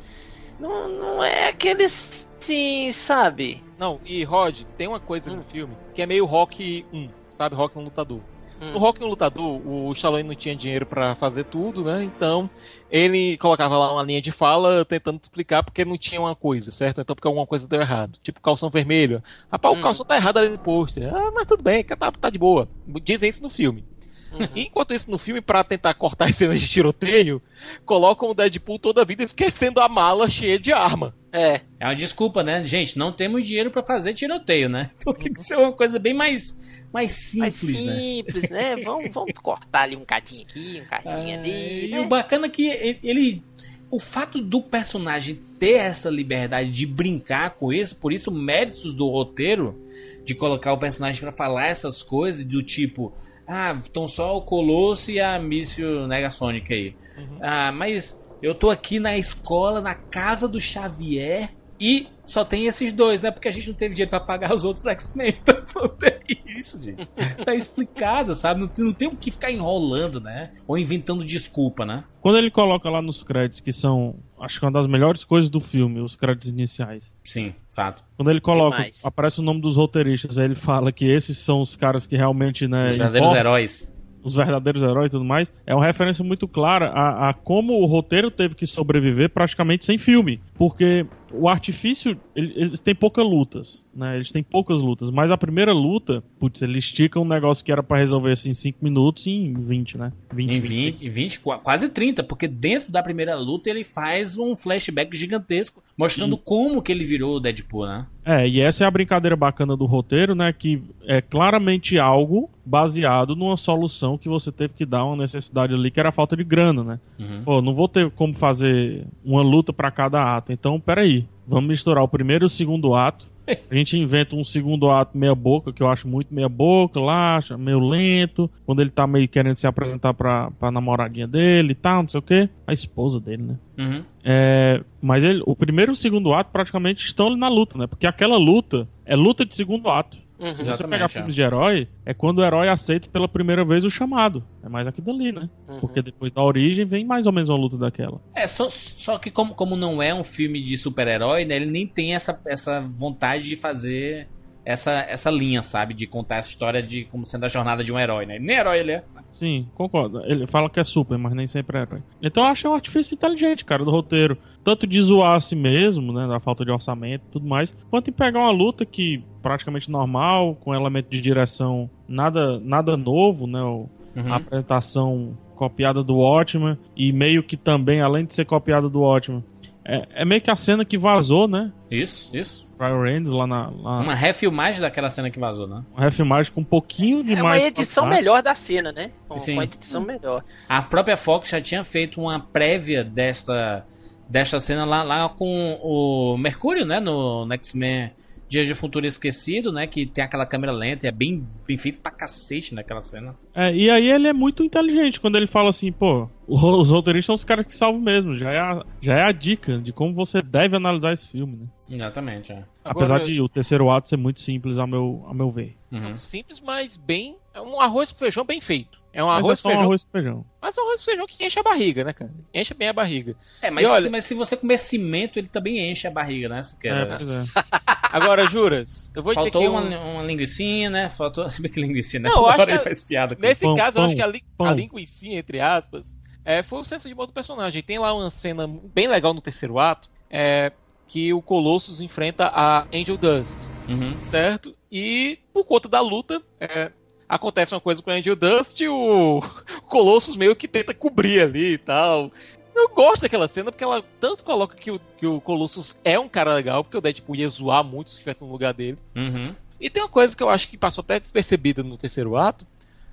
não, não é aqueles, sim, sabe? Não, e Rod, tem uma coisa no filme que é meio Rock 1, sabe? Rock no lutador. Hum. No Rock no lutador, o Stallone não tinha dinheiro pra fazer tudo, né? Então, ele colocava lá uma linha de fala tentando explicar porque não tinha uma coisa, certo? Então, porque alguma coisa deu errado. Tipo, calção vermelho. Rapaz, Hum. o calção tá errado ali no pôster. Ah, mas tudo bem, tá, tá de boa. Dizem isso no filme. Uhum. Enquanto isso, no filme, pra tentar cortar as cenas de tiroteio, colocam o Deadpool toda a vida esquecendo a mala cheia de arma. É. É uma desculpa, né? Gente, não temos dinheiro pra fazer tiroteio, né? <laughs> Então tem que ser uma coisa bem mais, mais Mais simples, né? simples, né? <laughs> Vamos, vamos cortar ali um cadinho aqui, um cadinho ali. E né? o bacana é que ele-. O fato do personagem ter essa liberdade de brincar com isso, por isso méritos do roteiro de colocar o personagem pra falar essas coisas do tipo, ah, estão só o Colosso e a míssil Negasonic aí. Ah, mas eu tô aqui na escola, na casa do Xavier e só tem esses dois, né? Porque a gente não teve dinheiro pra pagar os outros X-Men. Então <laughs> não tem isso, gente. Tá explicado, sabe? Não tem, não tem o que ficar enrolando, né? Ou inventando desculpa, né? Quando ele coloca lá nos créditos, que são, acho que uma das melhores coisas do filme, os créditos iniciais. Sim, fato. Quando ele coloca, Demais. aparece o nome dos roteiristas, aí ele fala que esses são os caras que realmente, né, Os verdadeiros importam, heróis. os verdadeiros heróis e tudo mais. É uma referência muito clara a, a como o roteiro teve que sobreviver praticamente sem filme. Porque o artifício, ele- eles têm poucas lutas, né? Eles têm poucas lutas. Mas a primeira luta, putz, ele estica um negócio que era pra resolver assim em 5 minutos em 20, né? 20, Em 20, 20, qua- quase 30, porque dentro da primeira luta ele faz um flashback gigantesco, mostrando como que ele virou o Deadpool, né? É, e essa é a brincadeira bacana do roteiro, né? Que é claramente algo baseado numa solução que você teve que dar uma necessidade ali, que era a falta de grana, né? Uhum. Pô, não vou ter como fazer uma luta pra cada ato. Então, peraí. Vamos misturar o primeiro e o segundo ato. A gente inventa um segundo ato meia boca, que eu acho muito meia boca, lá, meio lento. Quando ele tá meio querendo se apresentar pra, pra namoradinha dele e tal, não sei o quê. A esposa dele, né? Uhum. É, mas ele, o primeiro e o segundo ato praticamente estão ali na luta, né? Porque aquela luta é luta de segundo ato. Uhum. Se você pegar é. filmes de herói, é quando o herói aceita pela primeira vez o chamado. É mais aquilo dali, né? Uhum. Porque depois da origem vem mais ou menos uma luta daquela. É, só, só que como, como não é um filme de super-herói, né? Ele nem tem essa, essa vontade de fazer essa, essa linha, sabe? De contar essa história de como sendo a jornada de um herói, né? Nem herói ele é. Sim, concordo. Ele fala que é super, mas nem sempre é herói. Então eu achei um artifício inteligente, cara, do roteiro. Tanto de zoar a si mesmo, né? Da falta de orçamento e tudo mais, quanto em pegar uma luta que praticamente normal, com elemento de direção nada, nada novo, né? o- Uhum. A apresentação copiada do Watchman. E meio que também, além de ser copiada do Watchman, é, é meio que a cena que vazou, né? Isso, isso. Ryan Reynolds lá na. Lá, Uma refilmagem daquela cena que vazou, né? uma refilmagem com um pouquinho de É uma mais. edição fantástico. melhor da cena, né? Com, Sim. com a edição melhor. A própria Fox já tinha feito uma prévia desta, desta cena lá, lá com o Mercúrio, né? No, no X-Men Dias de Futuro Esquecido, né? Que tem aquela câmera lenta e é bem, bem feito pra cacete naquela cena. É, e aí ele é muito inteligente quando ele fala assim, pô, os roteiristas são os caras que salvam mesmo. Já é, a, já é a dica de como você deve analisar esse filme, né? Exatamente, é. Apesar Agora- de o terceiro ato ser muito simples ao meu, ao meu ver. Uhum. Simples, mas bem. É um arroz com feijão bem feito. É um Mas é arroz só com um feijão. arroz com feijão. Mas é um arroz com feijão que enche a barriga, né, cara? Enche bem a barriga. É, mas, olha- se, mas se você comer cimento, ele também enche a barriga, né? Se quer. É, pois é. <laughs> Agora, Juras, eu vou dizer Faltou que uma, um- uma linguicinha, né? Faltou. <laughs> Se bem que linguicinha, né? Não, Toda acho hora ele que- faz piada com Nesse Pão, caso, eu acho pão, que a, li pão. a linguicinha, entre aspas, é, foi o senso de humor do personagem. Tem lá uma cena bem legal no terceiro ato, é, que o Colossus enfrenta a Angel Dust, Uhum. certo? E por conta da luta, é, acontece uma coisa com o Angel Dust e o Colossus meio que tenta cobrir ali e tal. Eu gosto daquela cena porque ela tanto coloca que o, que o Colossus é um cara legal, porque o Deadpool ia zoar muito se estivesse no lugar dele. Uhum. E tem uma coisa que eu acho que passou até despercebida no terceiro ato,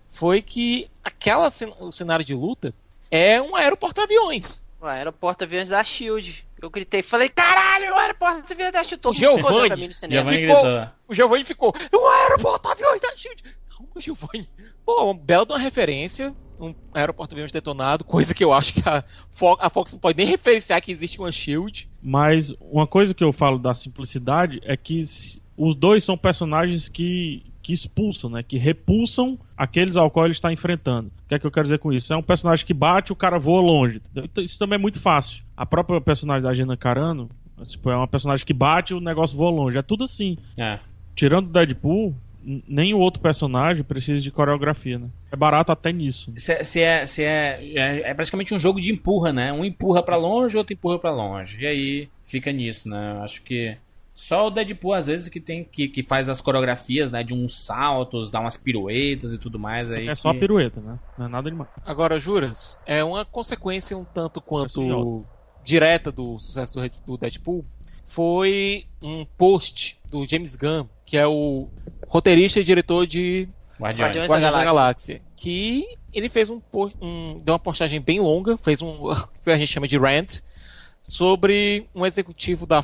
foi que aquela cen- o cenário de luta é um aeroporto-aviões. O porta-aviões da Shield. Eu gritei, falei, caralho, o porta-aviões da Shield. O Giovanni- Ficou- gritou. O Giovanni ficou, um aeroporto-aviões da Shield. Calma, <laughs> Giovanni. Pô, uma bela de uma referência, um aeroporto-aviões detonado, coisa que eu acho que a Fox, a Fox não pode nem referenciar que existe uma Shield. Mas uma coisa que eu falo da simplicidade é que os dois são personagens que, que expulsam, né? Que repulsam aqueles ao qual ele está enfrentando. O que é que eu quero dizer com isso? É um personagem que bate e o cara voa longe. Então, isso também é muito fácil. A própria personagem da Gina Carano tipo, é uma personagem que bate e o negócio voa longe. É tudo assim. É. Tirando o Deadpool, nem o outro personagem precisa de coreografia, né? É barato até nisso. Se é, se é, se é, é, é praticamente um jogo de empurra, né? Um empurra pra longe, outro empurra pra longe. E aí fica nisso, né? Eu acho que só o Deadpool, às vezes, que tem que, que faz as coreografias, né? De uns saltos, dá umas piruetas e tudo mais. Aí É só a que- pirueta, né? Não é nada demais. Agora, Juras, é uma consequência um tanto Assim, quanto direta do sucesso do Deadpool foi um post do James Gunn, que é o roteirista e diretor de Guardiões. Guardiões da Guardiões da Galáxia. Galáxia, que ele fez um, um deu uma postagem bem longa, fez um <laughs> que a gente chama de rant sobre um executivo da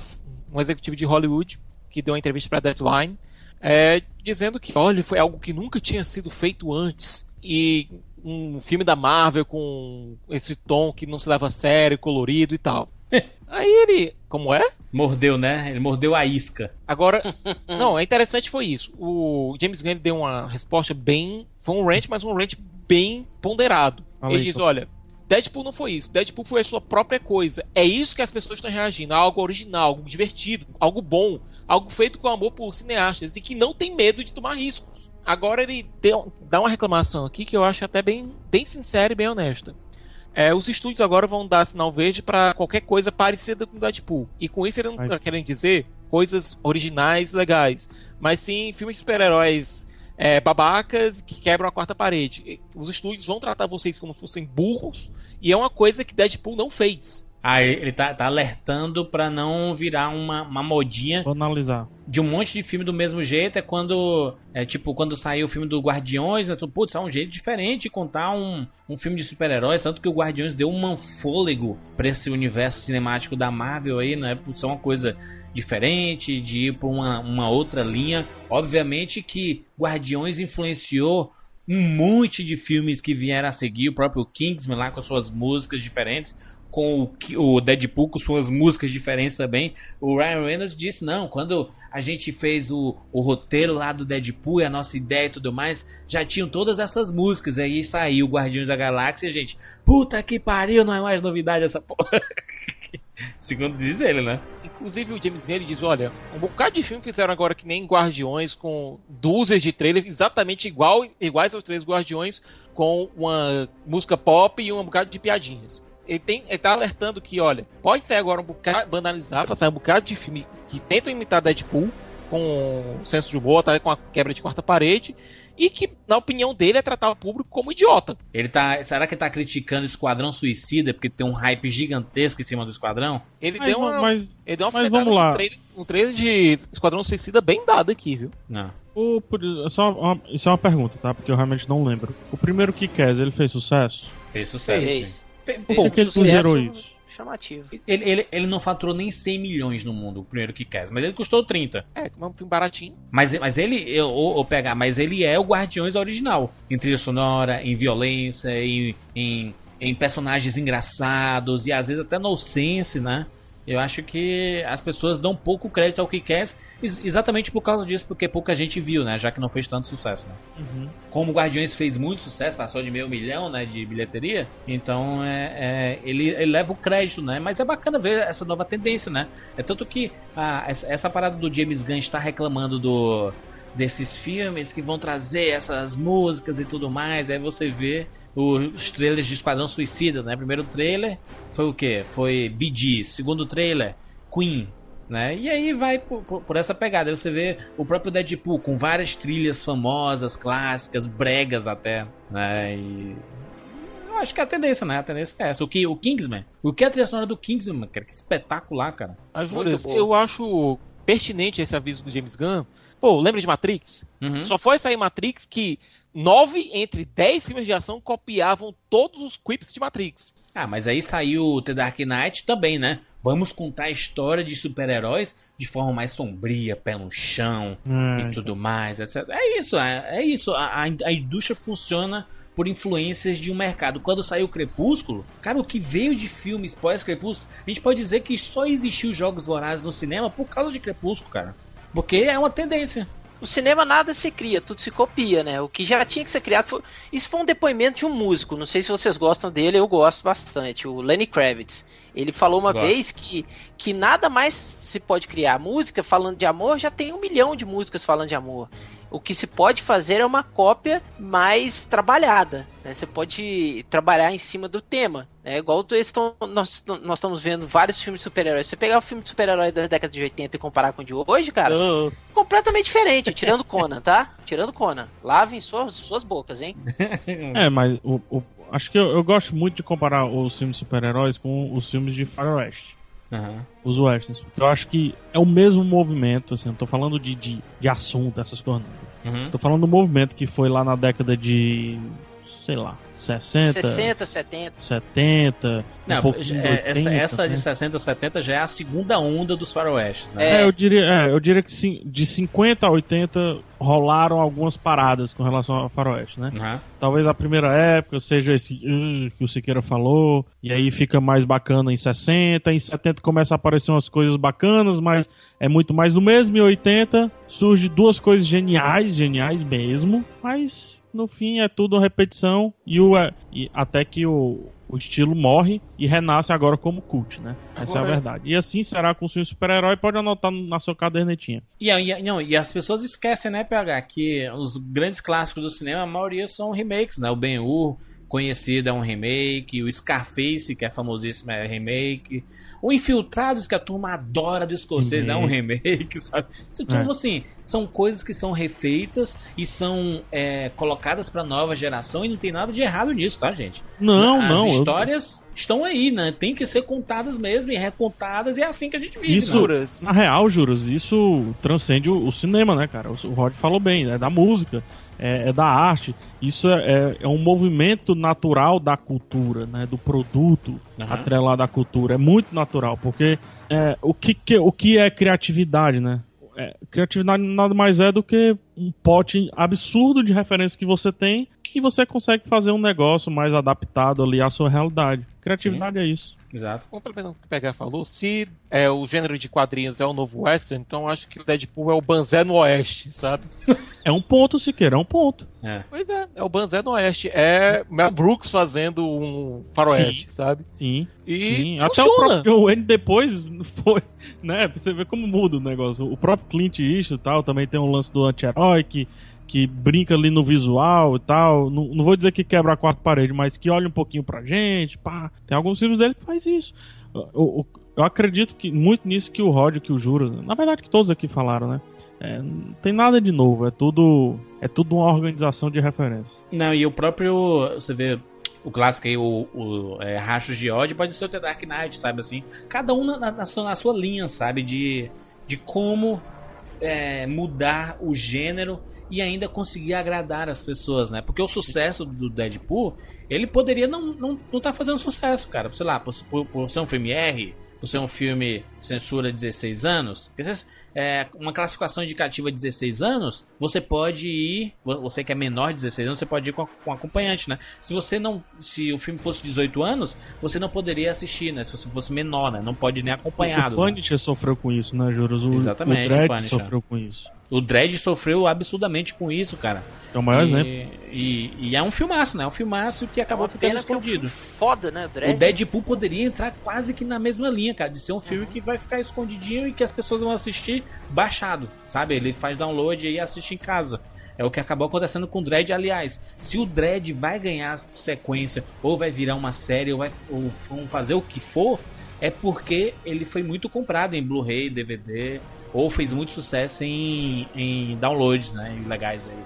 um executivo de Hollywood que deu uma entrevista para Deadline, é, dizendo que olha foi algo que nunca tinha sido feito antes e um filme da Marvel com esse tom que não se leva a sério, colorido e tal. <laughs> Aí ele, como é? Mordeu, né? Ele mordeu a isca. Agora, <laughs> não, é interessante foi isso. O James Gunn deu uma resposta bem. Foi um rant, mas um rant bem ponderado. Ele diz: olha, Deadpool não foi isso. Deadpool foi a sua própria coisa. É isso que as pessoas estão reagindo. Algo original, algo divertido, algo bom, algo feito com amor por cineastas e que não tem medo de tomar riscos. Agora ele deu- dá uma reclamação aqui que eu acho até bem, bem sincera e bem honesta. É, os estúdios agora vão dar sinal verde para qualquer coisa parecida com Deadpool. E com isso ele não Ai. tá querendo dizer coisas originais, legais, mas sim filmes de super-heróis é, babacas que quebram a quarta parede. Os estúdios vão tratar vocês como se fossem burros e é uma coisa que Deadpool não fez. Ah, ele tá, tá alertando pra não virar uma, uma modinha Vou analisar. de um monte de filme do mesmo jeito. É quando. É tipo, quando saiu o filme do Guardiões, é tudo, putz, é um jeito diferente de contar um, um filme de super-heróis. Tanto que o Guardiões deu um fôlego pra esse universo cinemático da Marvel aí, né? Por ser uma coisa diferente, de ir pra uma, uma outra linha. Obviamente que Guardiões influenciou um monte de filmes que vieram a seguir, o próprio Kingsman lá com suas músicas diferentes, com o o Deadpool com suas músicas diferentes também. O Ryan Reynolds disse: não, quando a gente fez o, o roteiro lá do Deadpool e a nossa ideia e tudo mais, já tinham todas essas músicas. Aí saiu Guardiões da Galáxia, gente. Puta que pariu, não é mais novidade essa porra. <laughs> Segundo diz ele, né? Inclusive o James Gunn diz, olha, um bocado de filme fizeram agora que nem Guardiões com dúzias de trailers exatamente igual, iguais aos três Guardiões com uma música pop e um bocado de piadinhas. Ele, tem, ele tá alertando que, olha, pode sair agora um bocado, banalizar, fazer um bocado de filme que tentam imitar Deadpool com senso de humor, tá, com a quebra de quarta parede, e que, na opinião dele, é tratar o público como idiota. Ele tá. Será que ele tá criticando o Esquadrão Suicida porque tem um hype gigantesco em cima do Esquadrão? Ele Mas, deu uma, mas ele deu uma mas vamos lá. no trailer, um trailer de Esquadrão Suicida bem dado aqui, viu? Não. o, só uma- isso é uma pergunta, tá? Porque eu realmente não lembro. O primeiro que quer, ele fez sucesso? Fez sucesso. sim. Fez. Por Pô, que, ele gerou isso? Chamativo. ele, ele, ele não faturou nem 100 milhões no mundo, o primeiro que quer, mas ele custou 30. É, como é um filme baratinho. Mas, mas ele, eu, ou, ou pegar, mas ele é o Guardiões original. Em trilha sonora, em violência, em, em, em personagens engraçados e às vezes até no sense, né? Eu acho que as pessoas dão pouco crédito ao que quer, exatamente por causa disso, porque pouca gente viu, né? Já que não fez tanto sucesso, né? Como o Guardiões fez muito sucesso, passou de meio milhão, né, de bilheteria, então é, é, ele, ele leva o crédito, né? Mas é bacana ver essa nova tendência, né? É tanto que ah, essa, essa parada do James Gunn estar reclamando do desses filmes que vão trazer essas músicas e tudo mais, aí você vê os trailers de Esquadrão Suicida, né? Primeiro trailer foi o quê? Foi Gees. Segundo trailer, Queen. Né? E aí vai por, por, por essa pegada. Aí você vê o próprio Deadpool com várias trilhas famosas, clássicas, bregas até. Né? E eu acho que a tendência, né? A tendência é essa. O, que, o Kingsman. O que é a trilha sonora do Kingsman, cara? Que espetacular, cara. Boa. eu acho pertinente esse aviso do James Gunn. Pô, lembra de Matrix? Uhum. Só foi sair Matrix que nove entre dez filmes de ação copiavam todos os quips de Matrix. Ah, mas aí saiu The Dark Knight também, né? Vamos contar a história de super-heróis de forma mais sombria, pé no chão É, e tudo mais, etc. É isso, é, é isso. A, a, a indústria funciona por influências de um mercado. Quando saiu o Crepúsculo, cara, o que veio de filmes pós-Crepúsculo, a gente pode dizer que só existiu Jogos Vorazes no cinema por causa de Crepúsculo, cara. Porque é uma tendência. No cinema nada se cria, tudo se copia, né? O que já tinha que ser criado foi... Isso foi um depoimento de um músico, não sei se vocês gostam dele, eu gosto bastante, o Lenny Kravitz. Ele falou uma Gosto. vez que, que nada mais se pode criar. Música falando de amor, já tem um milhão de músicas falando de amor. O que se pode fazer é uma cópia mais trabalhada. né? Você pode trabalhar em cima do tema. É igual eles tão- nós, nós estamos vendo vários filmes de super-heróis. Se você pegar o filme de super-herói da década de 80 e comparar com o de hoje, cara, completamente diferente, tirando Conan, tá? Tirando Conan. Lavem suas, suas bocas, hein? <laughs> É, mas o, o- acho que eu, eu gosto muito de comparar os filmes de super-heróis com os filmes de faroeste. Aham. Os westerns. Porque eu acho que é o mesmo movimento, assim, não tô falando de, de, de assunto, essas coisas. Uhum. Tô falando do movimento que foi lá na década de. Sei lá, 60. 60, 70. 70. Não, um pouquinho de é, essa, 80, essa de né? 60, 70 já é a segunda onda dos faroestes, né? É, eu diria, é, eu diria que sim, de 50 a 80 rolaram algumas paradas com relação ao faroeste, né? Aham. Talvez a primeira época seja esse "Ugh", que o Siqueira falou, e aí fica mais bacana em 60, em 70 começa a aparecer umas coisas bacanas, mas é muito mais do mesmo, em 80 surge duas coisas geniais, geniais mesmo, mas no fim é tudo uma repetição e, o, é, e até que o, o estilo morre e renasce agora como cult, né? Essa é a Agora- verdade. E assim será com o filme super-herói, pode anotar na sua cadernetinha. E, e, não, e as pessoas esquecem, né, PH, que os grandes clássicos do cinema, a maioria são remakes, né? O Ben-Hur, conhecido, é um remake. O Scarface, que é famosíssimo, é remake. O Infiltrados, que a turma adora do escocês, é um remake, <laughs> sabe? Então, É. assim, são coisas que são refeitas e são é, colocadas pra nova geração e não tem nada de errado nisso, tá, gente? Não, As não. eu- histórias estão aí, né? Tem que ser contadas mesmo e recontadas e é assim que a gente vive, Isso, né? Juras. na real, Juros, isso transcende o, o cinema, né, cara? O, o Rod falou bem, é da música, é, é da arte. Isso é, é- é um movimento natural da cultura, né? Do produto Aham. atrelado à cultura. É muito natural, porque é, o, que, que- o que é criatividade, né? É, criatividade nada mais é do que um pote absurdo de referência que você tem e você consegue fazer um negócio mais adaptado ali à sua realidade. Criatividade é isso. Exato. Complementando o que o PH falou, se é, o gênero de quadrinhos é o novo western, então eu acho que o Deadpool é o Banzé no Oeste, sabe? É um ponto, Siqueira, é um ponto. É. Pois é, é o Banzé no Oeste. É Mel Brooks fazendo um faroeste, sabe? Sim. E Sim, até o próprio Wayne depois foi, né? Pra você ver como muda o negócio. O próprio Clint Eastwood e tal, também tem um lance do anti-herói que, que brinca ali no visual e tal. Não, não vou dizer que quebra a quarta parede, mas que olha um pouquinho pra gente, pá. Tem alguns filmes dele que faz isso. Eu, eu- acredito que muito nisso que o Rod, que o Jura, na verdade que todos aqui falaram, né? É, não tem nada de novo, é tudo é tudo uma organização de referência. Não, e o próprio. Você vê o clássico aí, o, o é, Rachos de ódio, pode ser o The Dark Knight, sabe assim? Cada um na, na sua, na sua linha, sabe? De, de como é, mudar o gênero e ainda conseguir agradar as pessoas, né? Porque o sucesso do Deadpool, ele poderia não, não, não tá fazendo sucesso, cara. Sei lá, por, por, por ser um filme R, por ser um filme censura 16 anos. É, uma classificação indicativa 16 anos, você pode ir, vo- você que é menor de 16 anos, você pode ir com, com acompanhante, né? Se você não, se o filme fosse 18 anos, você não poderia assistir, né? Se você fosse menor, né? Não pode nem acompanhado. o né? Punisher sofreu com isso, né, Juros? O, Exatamente, o Dredd o Punisher. sofreu com isso. O Dredd sofreu absurdamente com isso, cara. É o maior e, exemplo. E, e é um filmaço, né? É um filmaço que acabou Uma ficando é um escondido. Foda, né? O O Dredd. Deadpool poderia entrar quase que na mesma linha, cara, de ser um filme que vai ficar escondidinho e que as pessoas vão assistir baixado, sabe? Ele faz download e assiste em casa. É o que acabou acontecendo com o Dredd, aliás. Se o Dredd vai ganhar sequência, ou vai virar uma série, ou vai ou fazer o que for, é porque ele foi muito comprado em Blu-ray, DVD, ou fez muito sucesso em, em downloads, né? Legais aí.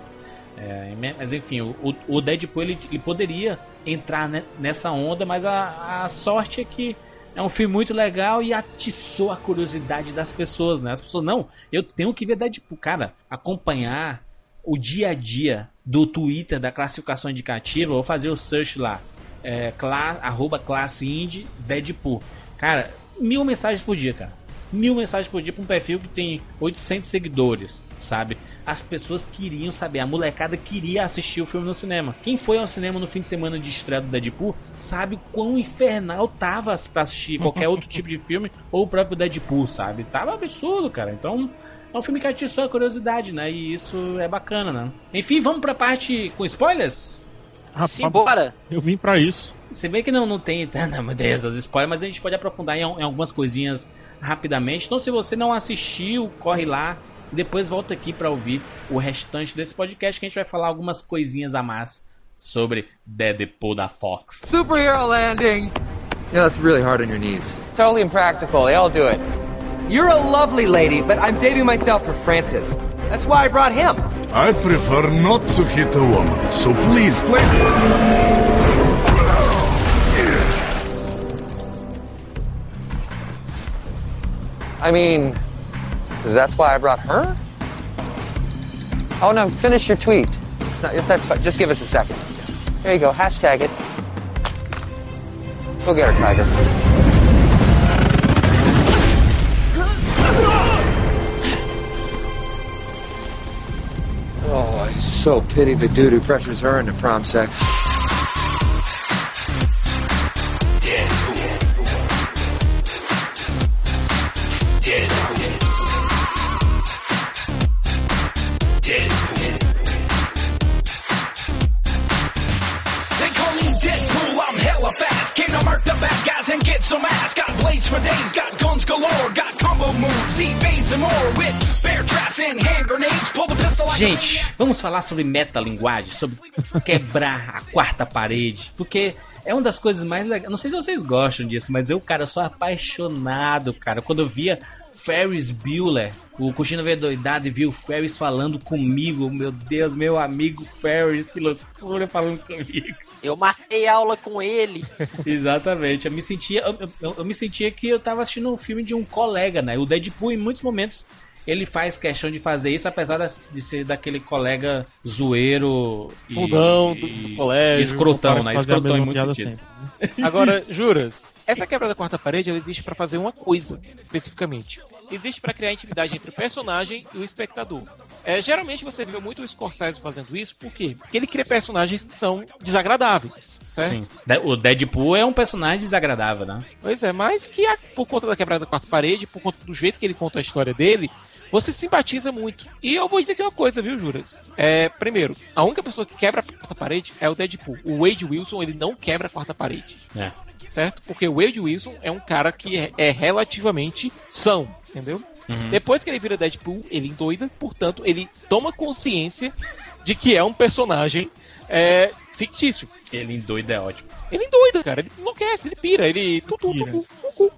É, mas enfim, o, o Deadpool ele, ele poderia entrar ne- nessa onda, mas a, a sorte é que é um filme muito legal e atiçou a curiosidade das pessoas, né? As pessoas, não, eu tenho que ver Deadpool. Cara, acompanhar o dia a dia do Twitter da classificação indicativa, vou fazer o search lá. É, arroba classe indie Deadpool. Cara, mil mensagens por dia, cara. Mil mensagens por dia pra um perfil que tem 800 seguidores, sabe? As pessoas queriam saber, a molecada queria assistir o filme no cinema. Quem foi ao cinema no fim de semana de estreia do Deadpool sabe o quão infernal tava pra assistir qualquer outro <laughs> tipo de filme ou o próprio Deadpool, sabe? Tava absurdo, cara. Então, é um filme que atiçou a curiosidade, né? E isso é bacana, né? Enfim, vamos pra parte com spoilers? Rapaz, Simbora! eu vim pra isso. Se bem que não, não tem não, meu Deus, as spoilers, mas a gente pode aprofundar em, em algumas coisinhas rapidamente. Então, se você não assistiu, corre lá e depois volta aqui pra ouvir o restante desse podcast que a gente vai falar algumas coisinhas a mais sobre Deadpool da Fox. Superhero landing! Yeah, that's really hard on your knees. Totally impractical. They all do it. You're a lovely lady, but I'm saving myself for Francis. That's why I brought him. I prefer not to hit a woman, so please play. I mean, that's why I brought her? Oh no, finish your tweet. It's not, that's fine. Just give us a second. There you go. Hashtag it. Go get her, Tiger. Oh, I so pity the dude who pressures her into prom sex. Some ass. Got blades for days, got guns galore, got combo moves, evades and more. With bear traps and hand grenades, pull the pistol like Gente, vamos falar sobre metalinguagem, sobre quebrar a quarta parede, porque é uma das coisas mais legais. Não sei se vocês gostam disso, mas eu, cara, sou apaixonado, cara. Quando eu via Ferris Bueller, o Cochino veio doidado e viu o Ferris falando comigo. Meu Deus, meu amigo Ferris, que loucura falando comigo. Eu marquei aula com ele. <laughs> Exatamente, eu me sentia, eu, eu- eu me sentia que eu tava assistindo um filme de um colega, né? O Deadpool, em muitos momentos, ele faz questão de fazer isso, apesar de ser daquele colega zoeiro e, Fundão do- e- do colégio, e escrotão, né? Escrotão em muitos sentidos. sempre. Agora, <laughs> juras, essa quebra da quarta parede ela existe pra fazer uma coisa, especificamente. Existe pra criar intimidade entre o personagem e o espectador. É, geralmente você vê muito o Scorsese fazendo isso, por quê? Porque ele cria personagens que são desagradáveis, certo? Sim. O Deadpool é um personagem desagradável, né? Pois é, mas que a- por conta da quebrada da quarta parede, por conta do jeito que ele conta a história dele, você simpatiza muito. E eu vou dizer aqui uma coisa, viu, Juras? É, primeiro, a única pessoa que quebra a quarta parede é o Deadpool. O Wade Wilson, ele não quebra a quarta parede. É. certo? Porque o Wade Wilson é um cara que é, é relativamente são, entendeu? Uhum. Depois que ele vira Deadpool, ele endoida, portanto, ele toma consciência de que é um personagem é, fictício. Ele em doido é ótimo. Ele endoida, cara, ele enlouquece, ele pira, ele. Tu, tu, tu, tu, tu, tu, tu.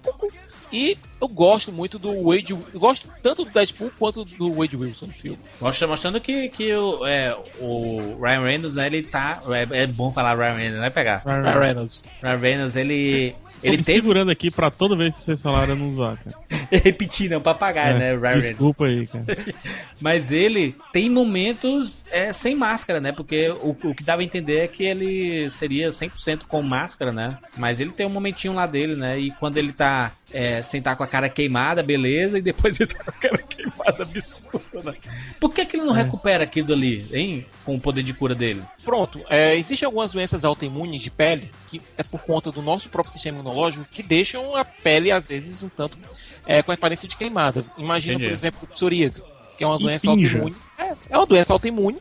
E eu gosto muito do Wade. Eu gosto tanto do Deadpool quanto do Wade Wilson no filme. Mostra, mostrando que, que o, é, o Ryan Reynolds, né, ele tá. É, é bom falar Ryan Reynolds, né? Pegar. Ryan Ryan Reynolds. Ryan Reynolds, ele. Tô Ele me teve. segurando aqui pra toda vez que vocês falaram eu não usar, cara. <laughs> Repetir, não, papagaio, É, né? Ryan Reynolds. desculpa aí, cara. <laughs> Mas ele tem momentos é, sem máscara, né? Porque o, o que dava a entender é que ele seria 100% com máscara, né? Mas ele tem um momentinho lá dele, né? E quando ele tá é, sem tá com a cara queimada, beleza, e depois <laughs> ele tá com a cara queimada absurda, né? Por que, que ele não recupera aquilo ali, hein? Com o poder de cura dele? Pronto, é, existem algumas doenças autoimunes de pele que é por conta do nosso próprio sistema imunológico que deixam a pele, às vezes, um tanto é, com a aparência de queimada. Imagina, Entendi. por exemplo, psoríase, que é uma doença autoimune. É, é uma doença autoimune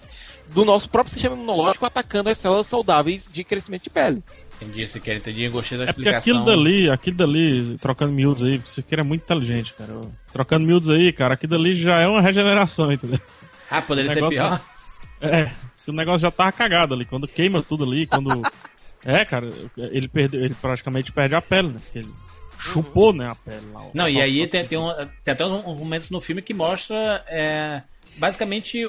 do nosso próprio sistema imunológico atacando as células saudáveis de crescimento de pele. Entendi, se quer entendi, gostei da É explicação. aquilo dali, aquilo dali, trocando miúdos aí, você quer é muito inteligente, cara. Trocando miúdos aí, cara, aquilo dali já é uma regeneração, entendeu? Ah, poderia ser negócio- pior? É, o negócio já tava cagado ali. Quando queima tudo ali, quando. É, cara, ele perdeu, ele praticamente perde a pele, né? Porque ele chupou, né, a pele lá. Não, e aí tem, tem, um- tem até uns, uns momentos no filme que mostra é, basicamente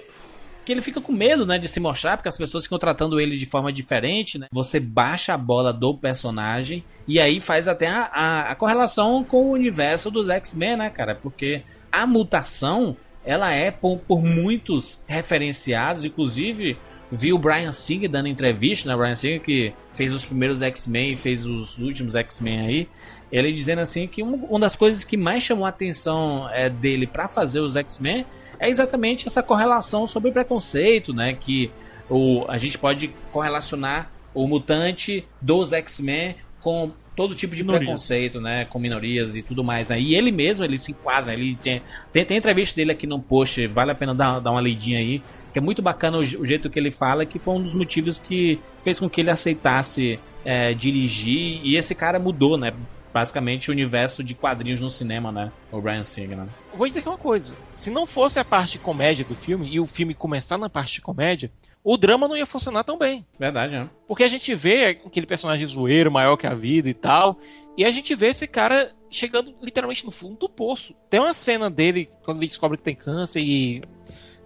que ele fica com medo, né, de se mostrar, porque as pessoas ficam tratando ele de forma diferente, né? Você baixa a bola do personagem e aí faz até a, a- a correlação com o universo dos X-Men, né, cara? Porque a mutação, ela é por, por muitos referenciados, inclusive vi o Brian Singer dando entrevista, né, Brian Singer que fez os primeiros X-Men e fez os últimos X-Men aí, ele dizendo assim que um- uma das coisas que mais chamou a atenção é, dele pra fazer os X-Men é exatamente essa correlação sobre preconceito, né? Que o, a gente pode correlacionar o mutante dos X-Men com todo tipo de Minorias. preconceito, né? Com minorias e tudo mais. Né? E ele mesmo, ele se enquadra, ele tem, tem, tem entrevista dele aqui no post, vale a pena dar, dar uma lidinha aí, que é muito bacana o, o jeito que ele fala, que foi um dos motivos que fez com que ele aceitasse é, dirigir, e esse cara mudou, né? Basicamente o universo de quadrinhos no cinema, né? O Brian Singer, né? Vou dizer aqui uma coisa: se não fosse a parte de comédia do filme e o filme começar na parte de comédia, o drama não ia funcionar tão bem. Verdade, né? Porque a gente vê aquele personagem zoeiro, maior que a vida e tal, e a gente vê esse cara chegando literalmente no fundo do poço. Tem uma cena dele, quando ele descobre que tem câncer e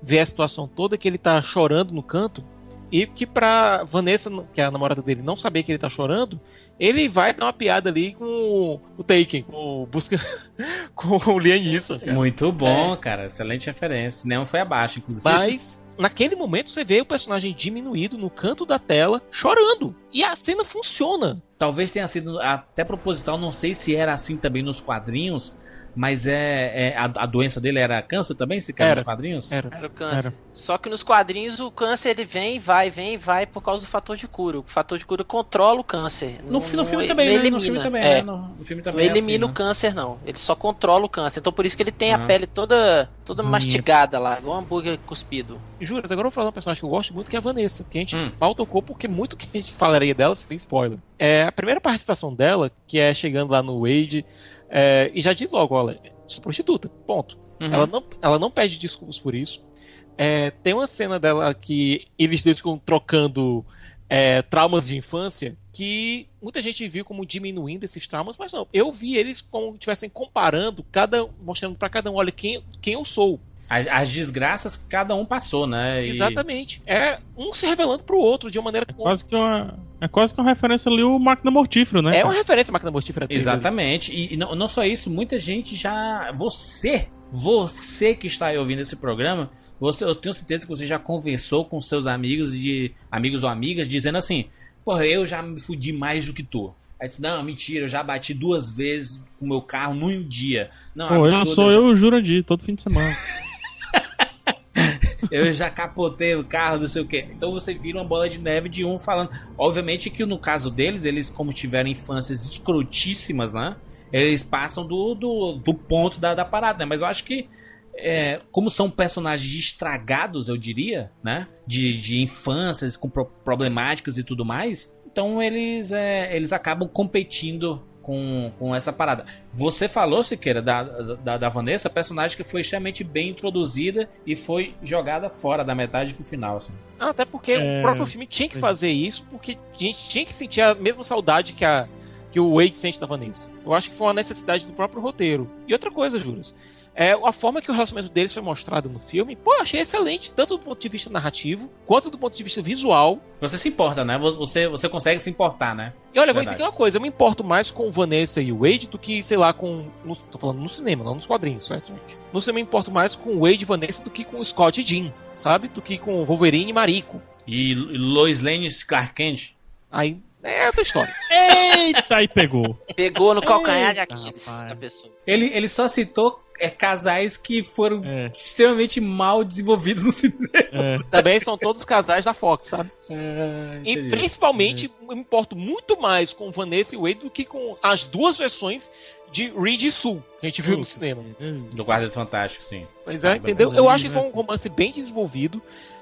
vê a situação toda, que ele tá chorando no canto, e que pra Vanessa, que é a namorada dele, não saber que ele tá chorando, ele vai dar uma piada ali com o- o Taken, com o Busca. <laughs> com o Liam Neeson. cara. Muito bom, cara. Excelente referência. Cinema foi abaixo, inclusive. Mas naquele momento você vê o personagem diminuído no canto da tela chorando. E a cena funciona. Talvez tenha sido até proposital, não sei se era assim também nos quadrinhos, mas é, é- a, a doença dele era câncer também, se caiu Era. nos quadrinhos? Era. Era o câncer. Só que nos quadrinhos o câncer ele vem, vai, vem, vai por causa do fator de cura. O fator de cura controla o câncer. No, Não- no não- filme não também, né? elimina. No filme também, É. né? No, no filme Não também é assim, elimina né? o câncer, não. Ele só controla o câncer. Então por isso que ele tem Ah. a pele toda, toda mastigada lá, igual um hambúrguer cuspido. Juras, agora eu vou falar de um personagem que eu gosto muito, que é a Vanessa. Que a gente Hum. mal tocou, porque muito que a gente falaria dela sem spoiler. É, a primeira participação dela, que é chegando lá no Wade, é, e já diz logo, olha, sou prostituta, ponto. Uhum. Ela, não, ela não pede desculpas por isso. É, tem uma cena dela que eles dois ficam trocando é, traumas de infância que muita gente viu como diminuindo esses traumas, mas não. Eu vi eles como estivessem comparando, cada mostrando pra cada um, olha quem, quem eu sou. As, as desgraças que cada um passou, né? E- Exatamente. É um se revelando pro outro de uma maneira. Quase que uma, é quase que uma referência ali o Máquina Mortífero, né? É cara? uma referência à máquina mortífera. Exatamente. E, e não, não só isso, muita gente já. Você, você que está aí ouvindo esse programa, você, eu tenho certeza que você já conversou com seus amigos de amigos ou amigas dizendo assim: Porra, eu já me fudi mais do que tu. Aí disse, não, mentira, eu já bati duas vezes com o meu carro num dia. Não, Pô, eu absurdo, sou já- eu e o Jurandir, todo fim de semana. <laughs> eu já capotei o carro, não sei o quê. Então você vira uma bola de neve de um falando. Obviamente que no caso deles, eles, como tiveram infâncias escrotíssimas, né? Eles passam do, do, do ponto da, da parada, né? Mas eu acho que. é, como são personagens estragados, eu diria, né? De, de infâncias com pro- problemáticas e tudo mais. Então eles, é, eles acabam competindo com, com essa parada. Você falou, Siqueira, da, da, da Vanessa, personagem que foi extremamente bem introduzida e foi jogada fora da metade pro final, assim. Ah, Até porque É. o próprio filme tinha que fazer isso, porque a gente tinha que sentir a mesma saudade que, a, que o Wade sente da Vanessa. Eu acho que foi uma necessidade do próprio roteiro. E outra coisa, Juras, é a forma que o relacionamento deles foi mostrado no filme, pô, eu achei excelente, tanto do ponto de vista narrativo, quanto do ponto de vista visual. Você se importa, né? Você, você consegue se importar, né? E olha, eu vou dizer Verdade. aqui uma coisa, eu me importo mais com Vanessa e o Wade do que, sei lá, com. No, tô falando no cinema, não nos quadrinhos, certo, gente? No cinema eu me importo mais com o Wade e Vanessa do que com o Scott e Jean, sabe? Do que com o Wolverine e Marico. E Lois Lane e Clark Kent. Aí é outra história. <laughs> Eita, aí pegou. Pegou no calcanhar de Aquiles da pessoa. Ele, ele só citou é, casais que foram É. extremamente mal desenvolvidos no cinema. É. Também são todos casais da Fox, sabe? Ah, E principalmente eu me importo muito mais com Vanessa e Wade do que com as duas versões de Reed e Sue que a gente viu no cinema. Do Quarteto Fantástico, sim. Pois é, Ah, entendeu? beleza. Eu acho que foi um romance bem desenvolvido.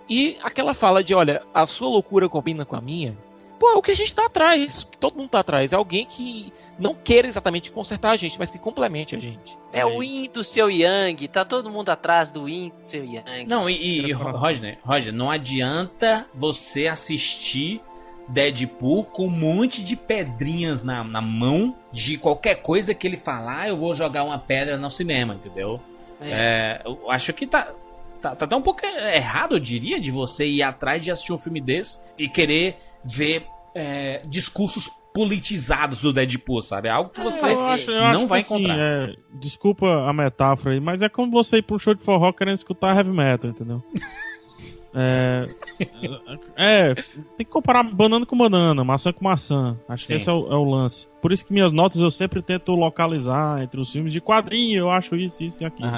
E aquela fala de, olha, a sua loucura combina com a minha. Pô, é o que a gente tá atrás. Que todo mundo tá atrás. É alguém que não queira exatamente consertar a gente, mas que complemente a gente. É o Yin do seu Yang, tá todo mundo atrás do Yin do seu Yang. Não, e, e, e Roger, Roger, não adianta você assistir Deadpool com um monte de pedrinhas na, na mão de qualquer coisa que ele falar, eu vou jogar uma pedra no cinema, entendeu? É, eu acho que tá, tá, tá até um pouco errado, eu diria, de você ir atrás de assistir um filme desse e querer ver é, discursos politizados do Deadpool, sabe? É algo que você Eu acho- eu não vai assim, encontrar. é, desculpa a metáfora aí, mas é como você ir pra um show de forró querendo escutar heavy metal, entendeu? <laughs> É, é, tem que comparar banana com banana, maçã com maçã. Acho Sim. que esse é o, é o lance. Por isso que minhas notas eu sempre tento localizar entre os filmes de quadrinho, eu acho isso, isso e aquilo.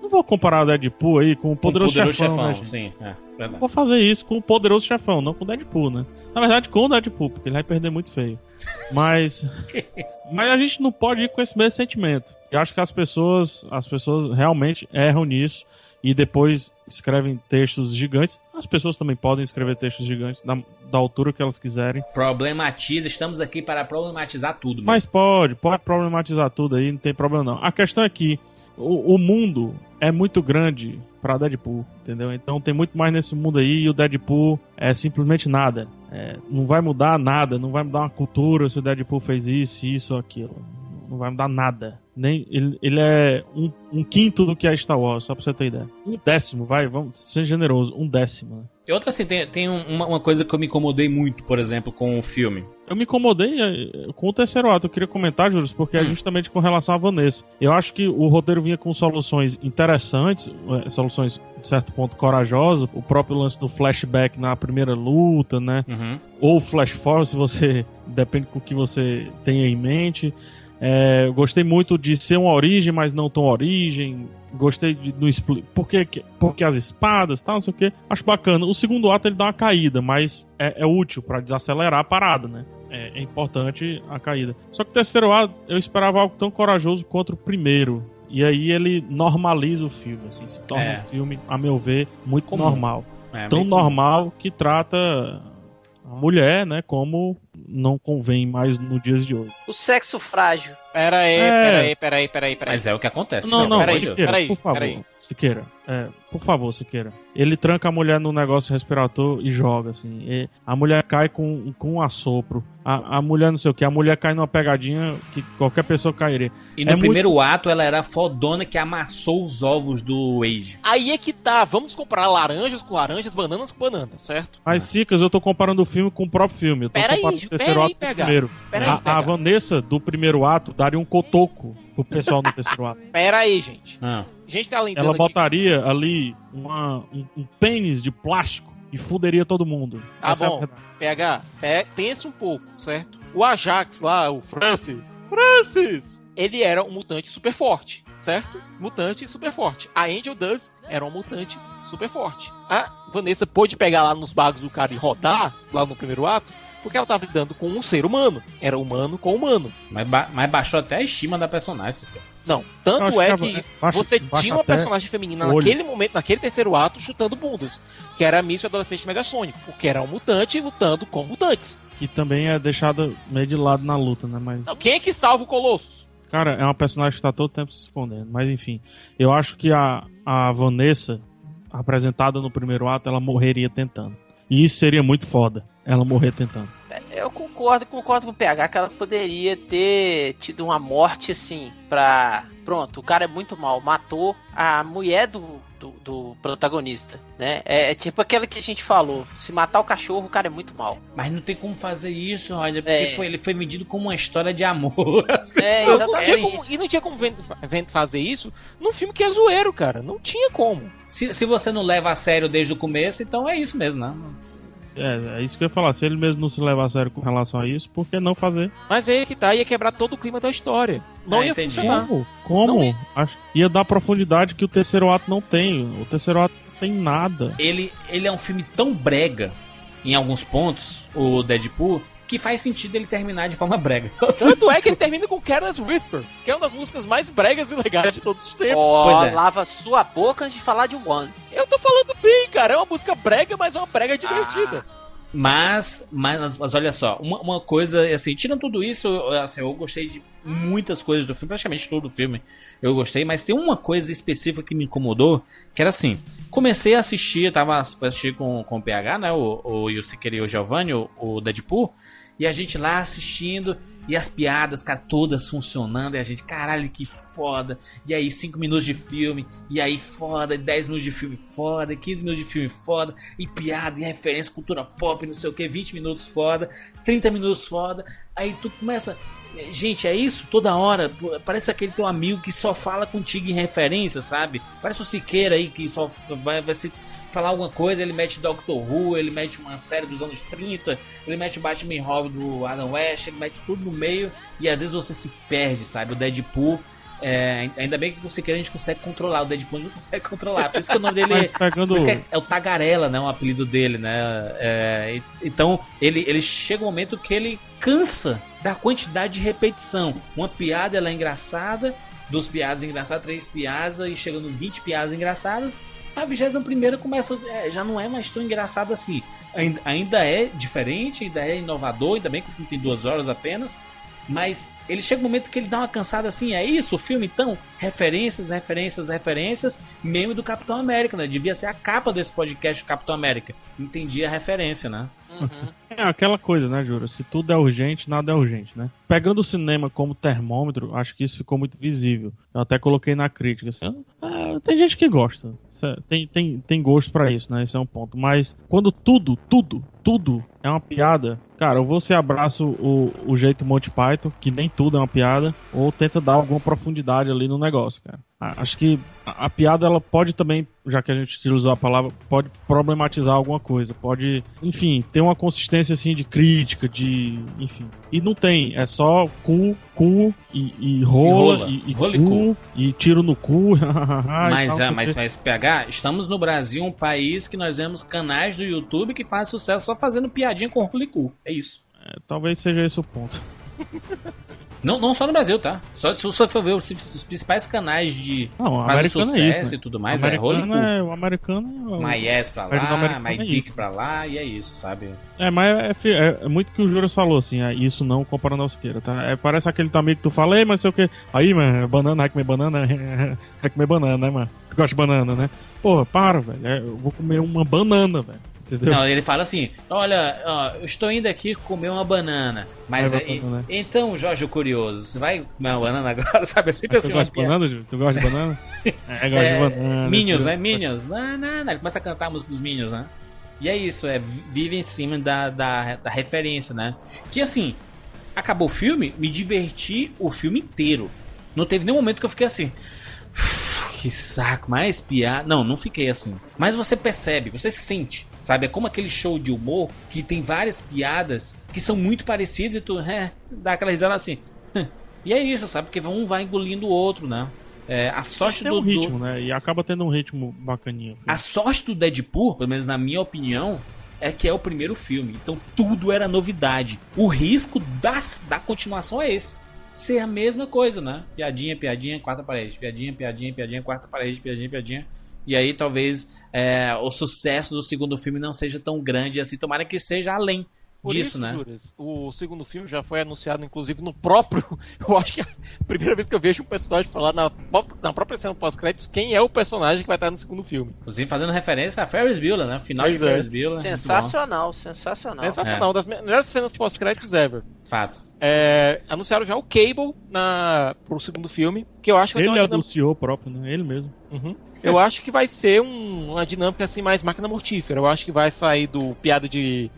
Não vou comparar o Deadpool aí com o Com Poderoso, Poderoso Chefão, Chefão, né, sim, é, verdade. Vou fazer isso com o Poderoso Chefão, não com o Deadpool, né? Na verdade, com o Deadpool, porque ele vai perder muito feio. <laughs> Mas. <laughs> mas a gente não pode ir com esse mesmo sentimento. Eu acho que as pessoas, as pessoas realmente erram nisso e depois escrevem textos gigantes. As pessoas também podem escrever textos gigantes da, da altura que elas quiserem. Problematiza, estamos aqui para problematizar tudo. mesmo. Mas pode, pode problematizar tudo aí, não tem problema não. A questão é que o, mundo é muito grande pra Deadpool, entendeu? Então tem muito mais nesse mundo aí e o Deadpool é simplesmente nada. É, não vai mudar nada, não vai mudar uma cultura se o Deadpool fez isso, isso ou aquilo. Não vai mudar nada. Nem, ele, ele é um, um quinto do que é Star Wars, só pra você ter ideia. Um décimo, vai, vamos ser generoso, um décimo. né? E outra assim, tem, tem um- uma, uma coisa que eu me incomodei muito, por exemplo, com o filme. Eu me incomodei eh, com o terceiro ato. Eu queria comentar, Júlio, porque é justamente com relação a Vanessa. Eu acho que o roteiro vinha com soluções interessantes, eh, soluções, de certo ponto, corajosas. O próprio lance do flashback na primeira luta, né? Uhum. Ou flash forward, se você. <laughs> Depende com o que você tenha em mente. É, gostei muito de ser uma origem, mas não tão origem. Gostei de não expli- por que, que- por que as espadas tal, não sei o que. Acho bacana. O segundo ato ele dá uma caída, mas é, é útil pra desacelerar a parada, né? É, é importante a caída. Só que o terceiro ato eu esperava algo tão corajoso quanto o primeiro. E aí ele normaliza o filme, assim, se torna É. um filme, a meu ver, muito Comum. normal. É, tão comum. normal que trata a mulher, né, como não convém mais no dias de hoje. O sexo frágil. Pera aí, É. pera aí, pera aí, pera aí, pera aí. Mas é o que acontece. Não, não, peraí, Siqueira, peraí, por favor. peraí. Siqueira, é, por favor, Siqueira. Ele tranca a mulher no negócio respirator e joga, assim. E a mulher cai com, com um assopro. A, a mulher não sei o que, a mulher cai numa pegadinha que qualquer pessoa cairia. E no É muito- primeiro ato ela era a fodona que amassou os ovos do Wade. Aí é que tá, vamos comparar laranjas com laranjas, bananas com bananas, certo? Mas, Sicas, eu tô comparando o filme com o próprio filme. Eu tô Pera aí, comparando o pera terceiro aí, ato com o PH. primeiro. Pera aí, a, a PH. Vanessa, do primeiro ato, daria um cotoco pro pessoal no terceiro ato. <laughs> Pera aí, gente. Ah. A gente tá Ela aqui- botaria ali uma- um, um pênis de plástico e fuderia todo mundo. Tá Essa é bom, verdade. PH, pe- pense um pouco, certo? O Ajax lá, o Francis, Francis, ele era um mutante super forte, certo? Mutante super forte. A Angel Dust era uma mutante super forte. A Vanessa pôde pegar lá nos bagos do cara e rodar, lá no primeiro ato, porque ela tava lidando com um ser humano. Era humano com humano. Mas, ba- mas baixou até a estima da personagem. cara. Não, tanto é que que baixa- você baixa tinha uma personagem feminina naquele momento, naquele terceiro ato, chutando bundas, que era a Miss Adolescente Megasônico, porque era um mutante lutando com mutantes. Que também é deixada meio de lado na luta, né? Mas, Não, Quem é que salva o Colossus? cara, é uma personagem que tá todo tempo se escondendo. Mas enfim, eu acho que a, a Vanessa, apresentada no primeiro ato, ela morreria tentando. E isso seria muito foda, ela morrer tentando. Eu concordo, concordo com o PH que ela poderia ter tido uma morte assim, pra. Pronto, o cara é muito mal, matou a mulher do, do, do protagonista, né? É, é tipo aquela que a gente falou: se matar o cachorro, o cara é muito mal. Mas não tem como fazer isso, Roger, porque É. foi, ele foi medido como uma história de amor. <laughs> As É, pessoas Não, não tinha como- e não tinha como ven- ven- fazer isso num filme que é zoeiro, cara. Não tinha como. se, se você não leva a sério desde o começo, então é isso mesmo, né? É, é isso que eu ia falar. Se ele mesmo não se levar a sério com relação a isso, por que não fazer? Mas aí é que tá, ia quebrar todo o clima da história. Não Ah, ia entendi. funcionar. Como? Como? Ia. Acho- ia dar profundidade que o terceiro ato não tem. O terceiro ato não tem nada. Ele, ele é um filme tão brega, em alguns pontos, o Deadpool, que faz sentido ele terminar de forma brega. <laughs> Tanto é que ele termina com Careless Whisper, que é uma das músicas mais bregas e legais de todos os tempos. Ó, Pois é. lava sua boca antes de falar de One. Eu tô falando bem, cara. É uma música brega, mas é uma brega divertida. Mas, mas, mas olha só, uma, uma coisa, assim, tirando tudo isso, assim, eu gostei de muitas coisas do filme, praticamente todo o filme eu gostei, mas tem uma coisa específica que me incomodou, que era assim, comecei a assistir, tava assistir com, com o PH, né, o, o e o Giovanni, o, o Deadpool, e a gente lá assistindo, e as piadas, cara, todas funcionando, e a gente, caralho, que foda. E aí, 5 minutos de filme, e aí foda, 10 minutos de filme foda, 15 minutos de filme foda, e piada, e referência, cultura pop, não sei o que, 20 minutos foda, 30 minutos foda. Aí tu começa. Gente, é isso? Toda hora. Parece aquele teu amigo que só fala contigo em referência, sabe? Parece o Siqueira aí que só vai, vai se falar alguma coisa, ele mete Doctor Who, ele mete uma série dos anos 30, ele mete Batman Robin do Adam West, ele mete tudo no meio e às vezes você se perde, sabe? O Deadpool. É, ainda bem que o Siqueira a gente consegue controlar, o Deadpool não consegue controlar. Por isso que o nome dele <laughs> é, pegando- é, é o Tagarela, né? O apelido dele, né? É, então ele, ele chega um momento que ele cansa da quantidade de repetição. Uma piada ela é engraçada, duas piadas engraçadas, três piadas, e chegando 20 piadas engraçadas, a 21 começa. é, já não é mais tão engraçado assim. Ainda, ainda é diferente, ainda é inovador, ainda bem que o filme tem duas horas apenas. Mas ele chega um momento que ele dá uma cansada assim, é isso o filme então? Referências, referências, referências, meme do Capitão América, né? Devia ser a capa desse podcast Capitão América. Entendi a referência, né? É aquela coisa, né, Jura? Se tudo é urgente, nada é urgente, né? Pegando o cinema como termômetro, acho que isso ficou muito visível. Eu até coloquei na crítica. Assim, ah, tem gente que gosta. É- Tem, tem, tem gosto pra isso, né? Esse é um ponto. Mas quando tudo, tudo, tudo é uma piada, cara, ou você abraça o, o jeito Monty Python, que nem tudo é uma piada, ou tenta dar alguma profundidade ali no negócio, cara. Acho que a, piada, ela pode também, já que a gente utilizou a palavra, pode problematizar alguma coisa. Pode, enfim, ter uma consistência assim de crítica, de. Enfim. E não tem, é só cu, cu e, e rola, rola. e, e Rola e cu, cu. e tiro no cu. mas, <laughs> e é, tal, mas, porque- mas PH, estamos no Brasil, um país que nós vemos canais do YouTube que fazem sucesso só fazendo piadinha com Rolicu. É isso. é, talvez seja esse o ponto. <laughs> Não, não só no Brasil, tá? Só se você for ver os, os principais canais de Não, americano sucesso é isso, né? e tudo mais, o é americano Rolicu. é, o americano é My Yes pra lá, My é Dick isso. pra lá, e é isso, sabe? É, mas é, é- é muito que o Juras falou, assim, é isso não comparando ao Siqueira, tá? É, parece aquele amigo que tu fala, ei, mas sei o que. Aí, mano, banana, vai comer banana? <laughs> vai comer banana, né, mano? Tu gosta de banana, né? Porra, para, velho. é, eu vou comer uma banana, velho. Entendeu? Não, ele fala assim: Olha, ó, eu estou indo aqui comer uma banana. Mas é, então, Jorge o Curioso, você vai comer uma banana agora? <laughs> Sabe? É sempre tu assim uma gosta de banana? Tu gosta de banana? <laughs> é, gosta É, de banana. Minions, né? Minions. Banana. Ele começa a cantar a música dos Minions, né? E é isso, é vive em cima da, da, da referência, né? Que assim, acabou o filme, me diverti o filme inteiro. Não teve nenhum momento que eu fiquei assim. Que saco, mais piada. Não, não fiquei assim. Mas você percebe, você sente, sabe? É como aquele show de humor que tem várias piadas que são muito parecidas e tu é, dá aquela risada assim. E é isso, sabe? Porque um vai engolindo o outro, né? É, a sorte do, um do- ritmo, né? E acaba tendo um ritmo bacaninho. a sorte do Deadpool, pelo menos na minha opinião, é que é o primeiro filme. Então tudo era novidade. O risco da, da continuação é esse. Ser a mesma coisa, né? Piadinha, piadinha, quarta parede. Piadinha, piadinha, piadinha, quarta parede, piadinha, piadinha. E aí talvez é, o sucesso do segundo filme não seja tão grande assim. Tomara que seja além Por disso, isso, né? Juras, o segundo filme já foi anunciado, inclusive, no próprio. <laughs> Eu acho que é a primeira vez que eu vejo um personagem falar na, na própria cena pós-créditos quem é o personagem que vai estar no segundo filme. Inclusive fazendo referência a Ferris Bueller, né? Final Pois de é. Ferris Bueller. Sensacional, sensacional. Sensacional, das me- melhores cenas pós-créditos ever. Fato. É, anunciaram já o Cable na, pro segundo filme, que eu acho que vai ter Ele uma dinâmica. anunciou próprio, né? Ele mesmo. Uhum. Eu acho que vai ser um- uma dinâmica assim mais máquina mortífera. Eu acho que vai sair do piada de,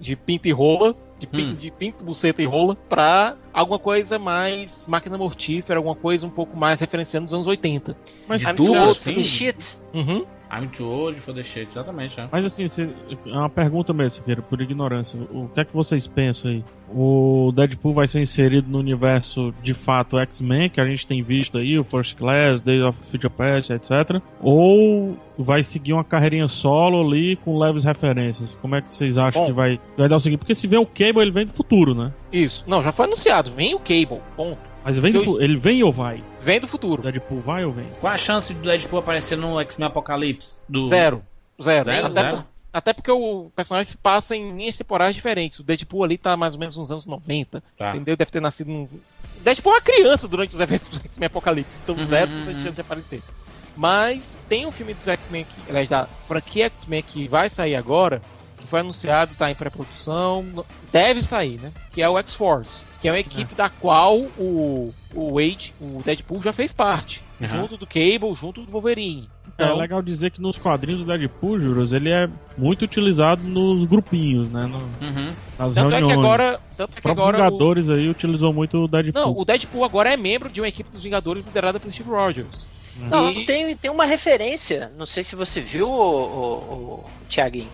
de pinto e rola, de, pin- Hum. de pinto, buceta e rola, pra alguma coisa mais máquina mortífera, alguma coisa um pouco mais referenciando os anos 80. Mas I'm tudo, assim? shit. Uhum. I'm too old for the shit. Exatamente, né? Mas assim, cê- é uma pergunta mesmo, Siqueira, por ignorância. O que é que vocês pensam aí? O Deadpool vai ser inserido no universo de fato X-Men, que a gente tem visto aí, o First Class, Days of Future Past, etc. Ou vai seguir uma carreirinha solo ali com leves referências? Como é que vocês acham Bom. que vai, vai dar o seguinte? Porque se vem o Cable, ele vem do futuro, né? Isso. Não, já foi anunciado. Vem o Cable. Ponto. Mas vem do Eu- ele vem ou vai? Vem do futuro. Deadpool vai ou vem? Qual a chance do Deadpool aparecer no X-Men Apocalipse? Do... Zero. Zero. Zero, Até zero? por- Até porque o personagem se passa em linhas temporais diferentes. O Deadpool ali tá mais ou menos nos anos 90. Tá. Entendeu? Deve ter nascido num. Deadpool é uma criança durante os eventos do X-Men Apocalipse. Então, Uhum, zero por uhum. cento de chance de aparecer. Mas tem um filme dos X-Men, que, aliás, da franquia X-Men que vai sair agora, foi anunciado, tá em pré-produção, deve sair, né? Que é o X-Force, que é uma equipe da qual o, o Wade, o Deadpool, já fez parte. Uhum. Junto do Cable, junto do Wolverine. É Então, legal dizer que nos quadrinhos do Deadpool, Juros, ele é muito utilizado nos grupinhos, né? No, Uhum. nas tanto é reuniões. que agora. Tanto é O que agora. o- Vingadores aí utilizou muito o Deadpool. Não, o Deadpool agora é membro de uma equipe dos Vingadores liderada por Steve Rogers. Não, E- tem, tem uma referência, não sei se você viu, o, o, o Thiaguinho,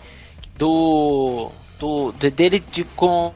do. do de- dele de, com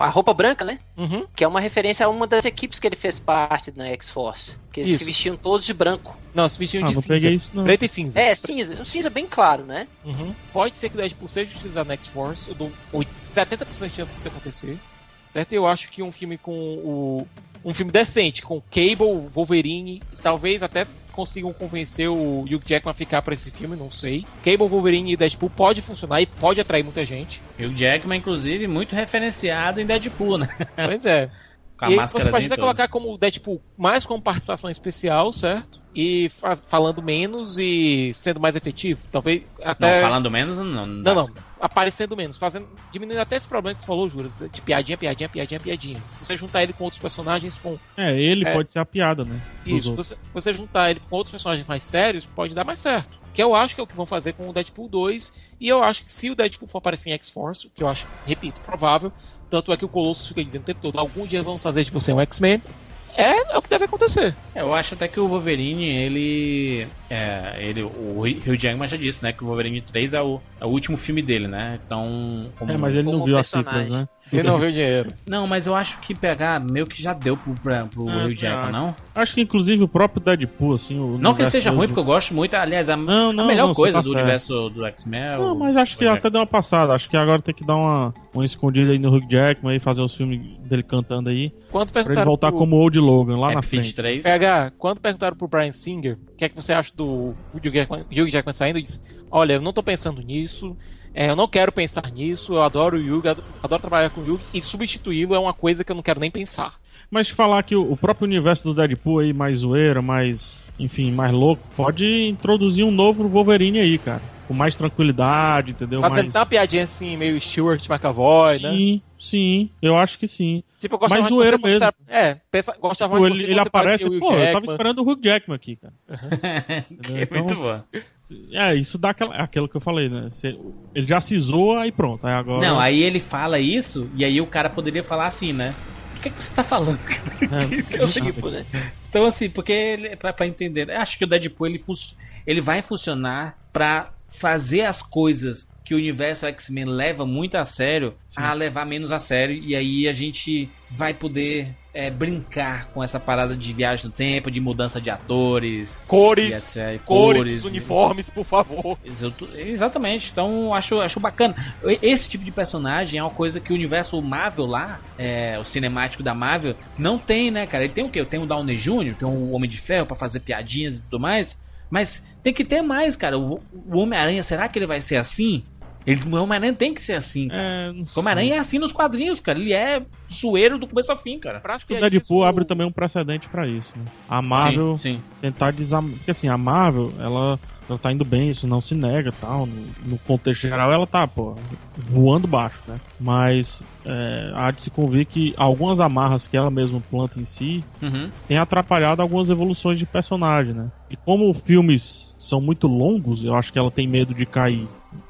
a roupa branca, né? Uhum. Que é uma referência a uma das equipes que ele fez parte na X-Force. Que eles Isso. se vestiam todos de branco. Não, se vestiam Ah, de não cinza. isso, não. Preto e cinza. É, cinza. Um cinza bem claro, né? Uhum. Pode ser que o Deadpool seja utilizado na X-Force. Eu dou 8 70% de chance disso acontecer. Certo? Eu acho que um filme com o. Um filme decente, com Cable, Wolverine, e talvez até consigam convencer o Hugh Jackman a ficar pra esse filme, não sei. Cable, Wolverine e Deadpool pode funcionar e pode atrair muita gente. O Jackman, inclusive, muito referenciado em Deadpool, né? Pois é. <laughs> Com a e máscara você pode até colocar como o Deadpool mais como participação especial, certo? E faz- falando menos e sendo mais efetivo. Talvez até. Não, falando menos, não. Não, Não, não. Aparecendo menos, fazendo. Diminuindo até esse problema que você falou, Juras, de piadinha, piadinha, piadinha, piadinha. Você juntar ele com outros personagens com. É, ele É. pode ser a piada, né? Isso, você, você juntar ele com outros personagens mais sérios, pode dar mais certo. Que eu acho que é o que vão fazer com o Deadpool 2. E eu acho que se o Deadpool for aparecer em X-Force, que eu acho, repito, provável, tanto é que o Colossus fica dizendo o tempo todo, algum dia vamos fazer de você um X-Men. É, é o que deve acontecer. É, Eu acho até que o Wolverine, ele. É, ele o Hugh Jackman já disse, né? Que o Wolverine 3 é o, é o último filme dele, né? Então. Como... É, mas ele não viu as personagem. cifras, né? Ele não vê o dinheiro. Não, mas eu acho que pegar meio que já deu pro, pra, pro É, Hugh Jackman, não? Acho que inclusive o próprio Deadpool, assim. O Não que ele seja ruim, porque eu gosto muito. Aliás, a, Não, a não, melhor não, coisa tá do certo. universo do X-Men é Não, o- mas acho que até deu uma passada. Acho que agora tem que dar uma, uma escondida aí no Hugh Jackman e fazer os filmes dele cantando aí. Quando Pra ele perguntaram voltar pro- como Old Logan lá Happy na frente. 3. PH, quando perguntaram pro Brian Singer o que é que você acha do Hugh Jackman, Hugh Jackman saindo, ele disse: Olha, eu não tô pensando nisso, é, eu não quero pensar nisso, eu adoro o Hugh, adoro, trabalhar com o Hugh, e substituí-lo é uma coisa que eu não quero nem pensar. Mas falar que o, próprio universo do Deadpool aí, mais zoeira, mais. Enfim, mais louco, pode introduzir um novo Wolverine aí, cara. Com mais tranquilidade, entendeu? Fazendo mais... uma piadinha assim, meio Stuart McAvoy, né? Sim, sim, eu acho que sim. Tipo, eu gostava Mas mais de zoeira você mesmo. você É, pensa, gostava Pô, mais de ele, você ele você aparece, parecia o Hugh pô, eu tava esperando o Hugh Jackman aqui, cara. <laughs> que é Então- muito bom. É, isso dá aquela, aquilo que eu falei, né? Você- ele já se zoa e pronto. Aí agora. Não, aí ele fala isso, e aí o cara poderia falar assim, né? O que, é que você tá falando, cara? <laughs> É, Eu. Tipo, né? Então, assim, porque ele, pra, pra entender, eu acho que o Deadpool ele, ele vai funcionar pra fazer as coisas que o universo X-Men leva muito a sério a levar menos a sério, e aí a gente vai poder é, brincar com essa parada de viagem no tempo, de mudança de atores, Cores, e cores, cores, dos uniformes, por favor. Exatamente, então acho, acho bacana. Esse tipo de personagem é uma coisa que o universo Marvel lá, é, o cinemático da Marvel, não tem, né, cara? Ele tem o quê? Tem o Downey Jr., tem o Homem de Ferro pra fazer piadinhas e tudo mais, mas tem que ter mais, cara. O, o Homem-Aranha, será que ele vai ser assim? Ele, o Homem-Aranha tem que ser assim. cara. É, não O. Homem-Aranha é assim nos quadrinhos, cara. Ele é zoeiro do começo ao fim, cara. Para O piadinhas, Deadpool o- abre também um precedente pra isso, né? A Marvel Sim, sim. tentar desam... Porque assim, a Marvel, ela, ela tá indo bem, isso não se nega tal. No, no contexto geral, ela tá, pô, voando baixo, né? Mas é, há de se convir que algumas amarras que ela mesma planta em si Uhum. tem atrapalhado algumas evoluções de personagem, né? E como filmes são muito longos, eu acho que ela tem medo de cair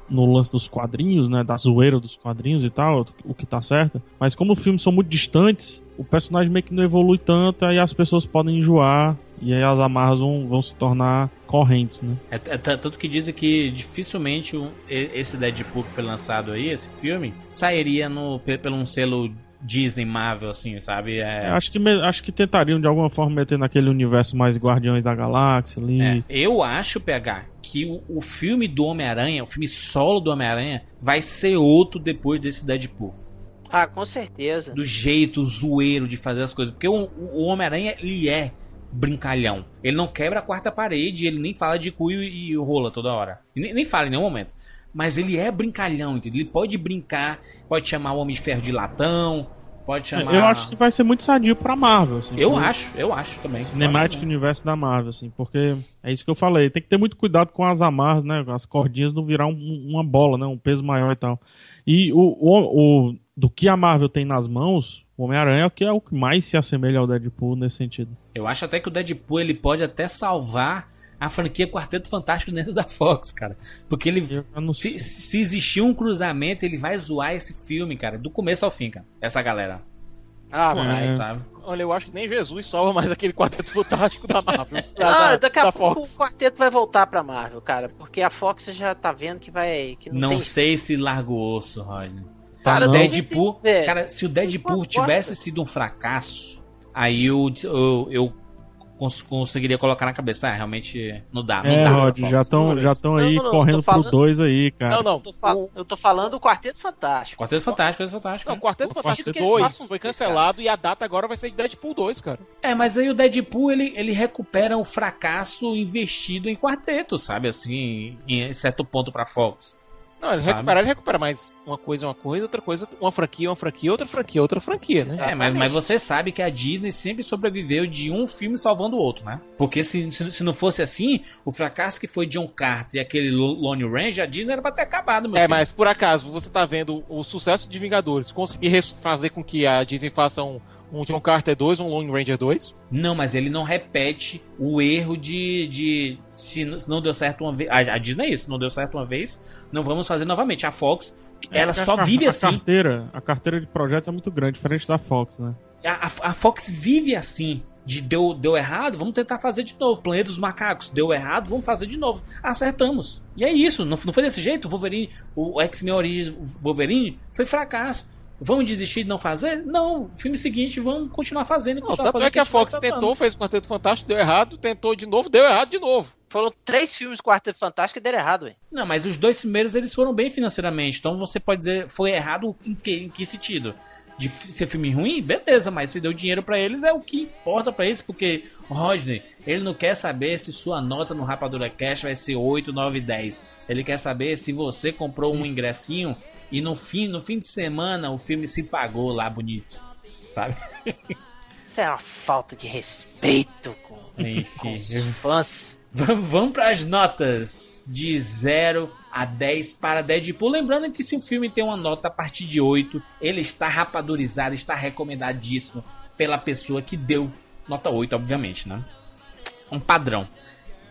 no lance dos quadrinhos, né? Da zoeira dos quadrinhos e tal, o que tá certo. Mas como os filmes são muito distantes, o personagem meio que não evolui tanto, aí as pessoas podem enjoar. E aí as amarras vão, vão se tornar correntes, né? É, é tanto que dizem que dificilmente um- esse Deadpool que foi lançado aí, esse filme, sairia no, pe- pelo um selo Disney Marvel, assim, sabe? É, Acho que, acho que tentariam de alguma forma meter naquele universo mais Guardiões da Galáxia ali. é, eu acho, PH, que o, o filme do Homem-Aranha, o filme solo do Homem-Aranha, vai ser outro depois desse Deadpool. Ah, com certeza. Do jeito zoeiro de fazer as coisas. Porque o, o Homem-Aranha, ele é brincalhão. Ele não quebra a quarta parede, ele nem fala de cu e, rola toda hora. Nem, nem fala em nenhum momento. mas ele é brincalhão, entendeu? Ele pode brincar, pode chamar o Homem de Ferro de latão, pode chamar. Eu acho que vai ser muito sadio pra Marvel. Assim, Eu acho, eu acho também. Cinematic Universo da Marvel, assim, porque é isso que eu falei. Tem que ter muito cuidado com as amarras, né? As cordinhas não virar um- uma bola, né? Um peso maior e tal. E o, o, o- do que a Marvel tem nas mãos, o Homem-Aranha é o que é o que mais se assemelha ao Deadpool nesse sentido. Eu acho até que o Deadpool ele pode até salvar a franquia Quarteto Fantástico dentro da Fox, cara. Porque ele. Se, se existir um cruzamento, ele vai zoar esse filme, cara, do começo ao fim, cara. Essa galera. Ah, vai. é. Olha, eu acho que nem Jesus salva mais aquele quarteto fantástico da Marvel. <laughs> Da, Ah, da- daqui a da pouco Fox. o quarteto vai voltar pra Marvel, cara. Porque a Fox já tá vendo que vai. Que não, Não tem... sei se larga o osso, Rodney. Cara, o não. Deadpool. Cara, se o Deadpool Bosta. tivesse sido um fracasso, aí eu, eu, eu cons- conseguiria colocar na cabeça. Ah, realmente não dá. Não é, dá. Rod, já estão já tão aí Não, não, correndo falando- pro 2 aí, cara. Não, não. Eu tô, fal- eu tô falando do Quarteto Fantástico. Quarteto Fantástico, Quarteto Fantástico. Não, o Quarteto Eu Fantástico eles 2 façam foi cancelado e a data agora vai ser de Deadpool 2, cara. É, mas aí o Deadpool ele, ele recupera o fracasso investido em quarteto, sabe? Assim, em certo ponto pra Fox. Não, ele Sabe? recupera, ele recupera, mas uma coisa é uma coisa, outra coisa, uma franquia, é uma franquia, outra franquia, outra franquia, né? É, mas, mas você sabe que a Disney sempre sobreviveu de um filme salvando o outro, né? Porque se, se, se não fosse assim, o fracasso que foi John Carter e aquele Lo- Lone Ranger, a Disney era pra ter acabado, meu É, filho. mas por acaso você tá vendo o sucesso de Vingadores conseguir fazer com que a Disney faça um, um John Carter 2, um Lone Ranger 2? Não, mas ele não repete o erro de. de se, não deu certo uma vez. A, a Disney é isso, não deu certo uma vez, não vamos fazer novamente. A Fox, É, ela porque só a, vive a assim. Carteira, a carteira de projetos é muito grande, diferente da Fox, né? A, a- a Fox vive assim. De deu, deu errado, vamos tentar fazer de novo. Planeta dos Macacos, deu errado, vamos fazer de novo. Acertamos. E é isso, não, não foi desse jeito. O Wolverine, o X-Men Origins Wolverine foi fracasso. Vamos desistir de não fazer? Não. Filme seguinte, vamos continuar fazendo. e Não, continuar tanto fazendo é que a Fox tentou, fez o Quarteto Fantástico, deu errado, tentou de novo, deu errado de novo. Foram três filmes do Quarteto Fantástico e deram errado, ué. Não, mas os dois primeiros eles foram bem financeiramente. Então você pode dizer, foi errado em que, em que sentido? De ser filme ruim? Beleza, mas se deu dinheiro pra eles é o que importa pra eles, porque o Rodney, ele não quer saber se sua nota no Rapadura Cash vai ser 8, 9, 10. Ele quer saber se você comprou um ingressinho e no fim, no fim de semana o filme se pagou lá bonito. Sabe? Isso é uma falta de respeito com, com Enfim. os fãs. Vamos, vamos para as notas de 0 a 10 para Deadpool. Lembrando que se o filme tem uma nota a partir de 8, ele está rapadurizado, está recomendadíssimo pela pessoa que deu nota 8, obviamente, né? Um padrão.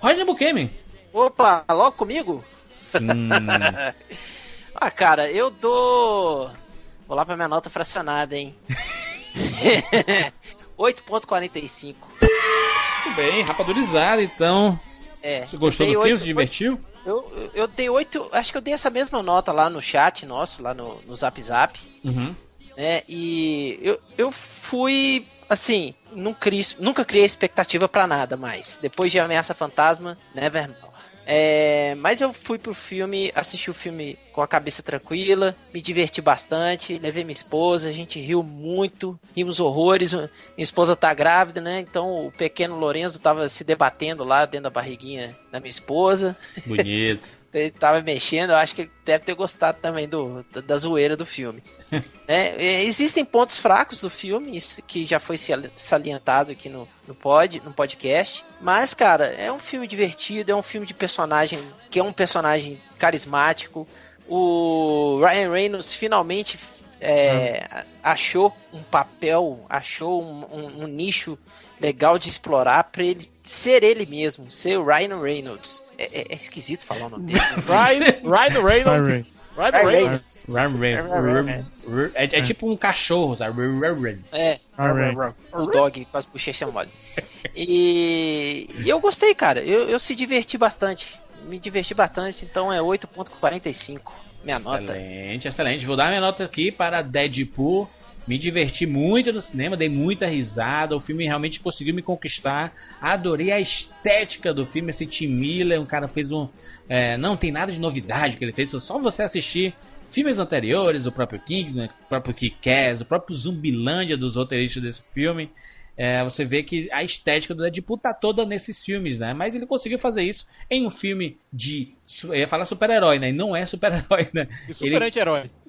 Rodney Bukemi. Opa, logo comigo? Sim. <laughs> ah, cara, eu dou. Vou lá pra minha nota fracionada, hein? <laughs> 8.45. Muito bem, rapadurizado, então. É. Você gostou do filme? oito- Se divertiu? Eu, eu, dei 8. Acho que eu dei essa mesma nota lá no chat nosso, lá no, no Zap Zap. Uhum. né? E eu, eu fui assim, não criei, nunca criei expectativa pra nada mais. Depois de Ameaça Fantasma, Nevermore. É, mas eu fui pro filme, assisti o filme com a cabeça tranquila, me diverti bastante, levei minha esposa, a gente riu muito, rimos horrores. Minha esposa tá grávida, né? Então o pequeno Lorenzo tava se debatendo lá dentro da barriguinha da minha esposa. Bonito. <laughs> Ele tava mexendo, eu acho que ele deve ter gostado também do, da, da zoeira do filme. <laughs> né? Existem pontos fracos do filme, isso que já foi sali- salientado aqui no, no, pod, no podcast. Mas, cara, é um filme divertido, é um filme de personagem que é um personagem carismático. O Ryan Reynolds finalmente é, a- achou um papel, achou um, um- um nicho legal de explorar pra ele ser ele mesmo, ser o Ryan Reynolds. É, é- é esquisito falar o nome dele. <laughs> Ryan, Ryan Reynolds. Ryan. Ryan Ryan Reynolds. Ram. É, é tipo um cachorro, sabe? É, Ryan. o dog com as bochechas mole. <laughs> E, e eu gostei, cara. Eu, eu se diverti bastante. Me diverti bastante, então é 8.45 minha nota. Excelente, excelente. Vou dar minha nota aqui para Deadpool. Me diverti muito no cinema, dei muita risada. O filme realmente conseguiu me conquistar. Adorei a estética do filme. Esse Tim Miller, um cara fez um. é, não tem nada de novidade que ele fez, só você assistir filmes anteriores, o próprio Kingsman, o próprio Kick-Ass, o próprio Zumbilândia dos roteiristas desse filme. é, você vê que a estética do Deadpool tá toda nesses filmes, né? Mas ele conseguiu fazer isso em um filme de. Eu ia falar super-herói, né? E não é super-herói, né? De super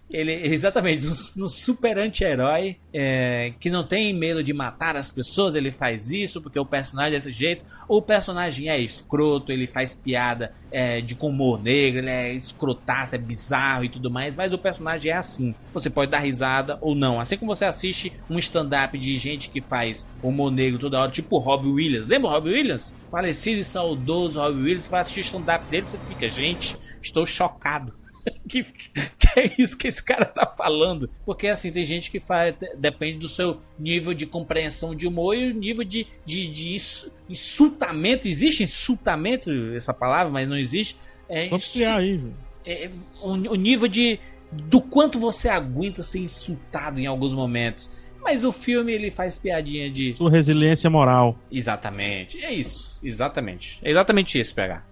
Ele- exatamente, no, no super anti-herói, é, que não tem medo de matar as pessoas, ele faz isso porque o personagem é desse jeito. O personagem é escroto, ele faz piada é, de com humor negro, ele é escrotaço, é bizarro e tudo mais, mas o personagem é assim. Você pode dar risada ou não. Assim como você assiste um stand-up de gente que faz humor negro toda hora, tipo Robbie Williams. Lembra o Robbie Williams? Falecido e saudoso Robbie Williams, você vai assistir stand-up dele você fica, gente, estou chocado. <laughs> que, que é isso que esse cara tá falando? Porque assim, tem gente que faz. Depende do seu nível de compreensão de humor e o nível de, de, de insu- insultamento. Existe insultamento, essa palavra, mas não existe. É, Vamos criar aí, velho. é, o, o nível de. do quanto você aguenta ser insultado em alguns momentos. Mas o filme ele faz piadinha de. Sua resiliência moral. Exatamente. É isso. Exatamente. É exatamente isso, PH.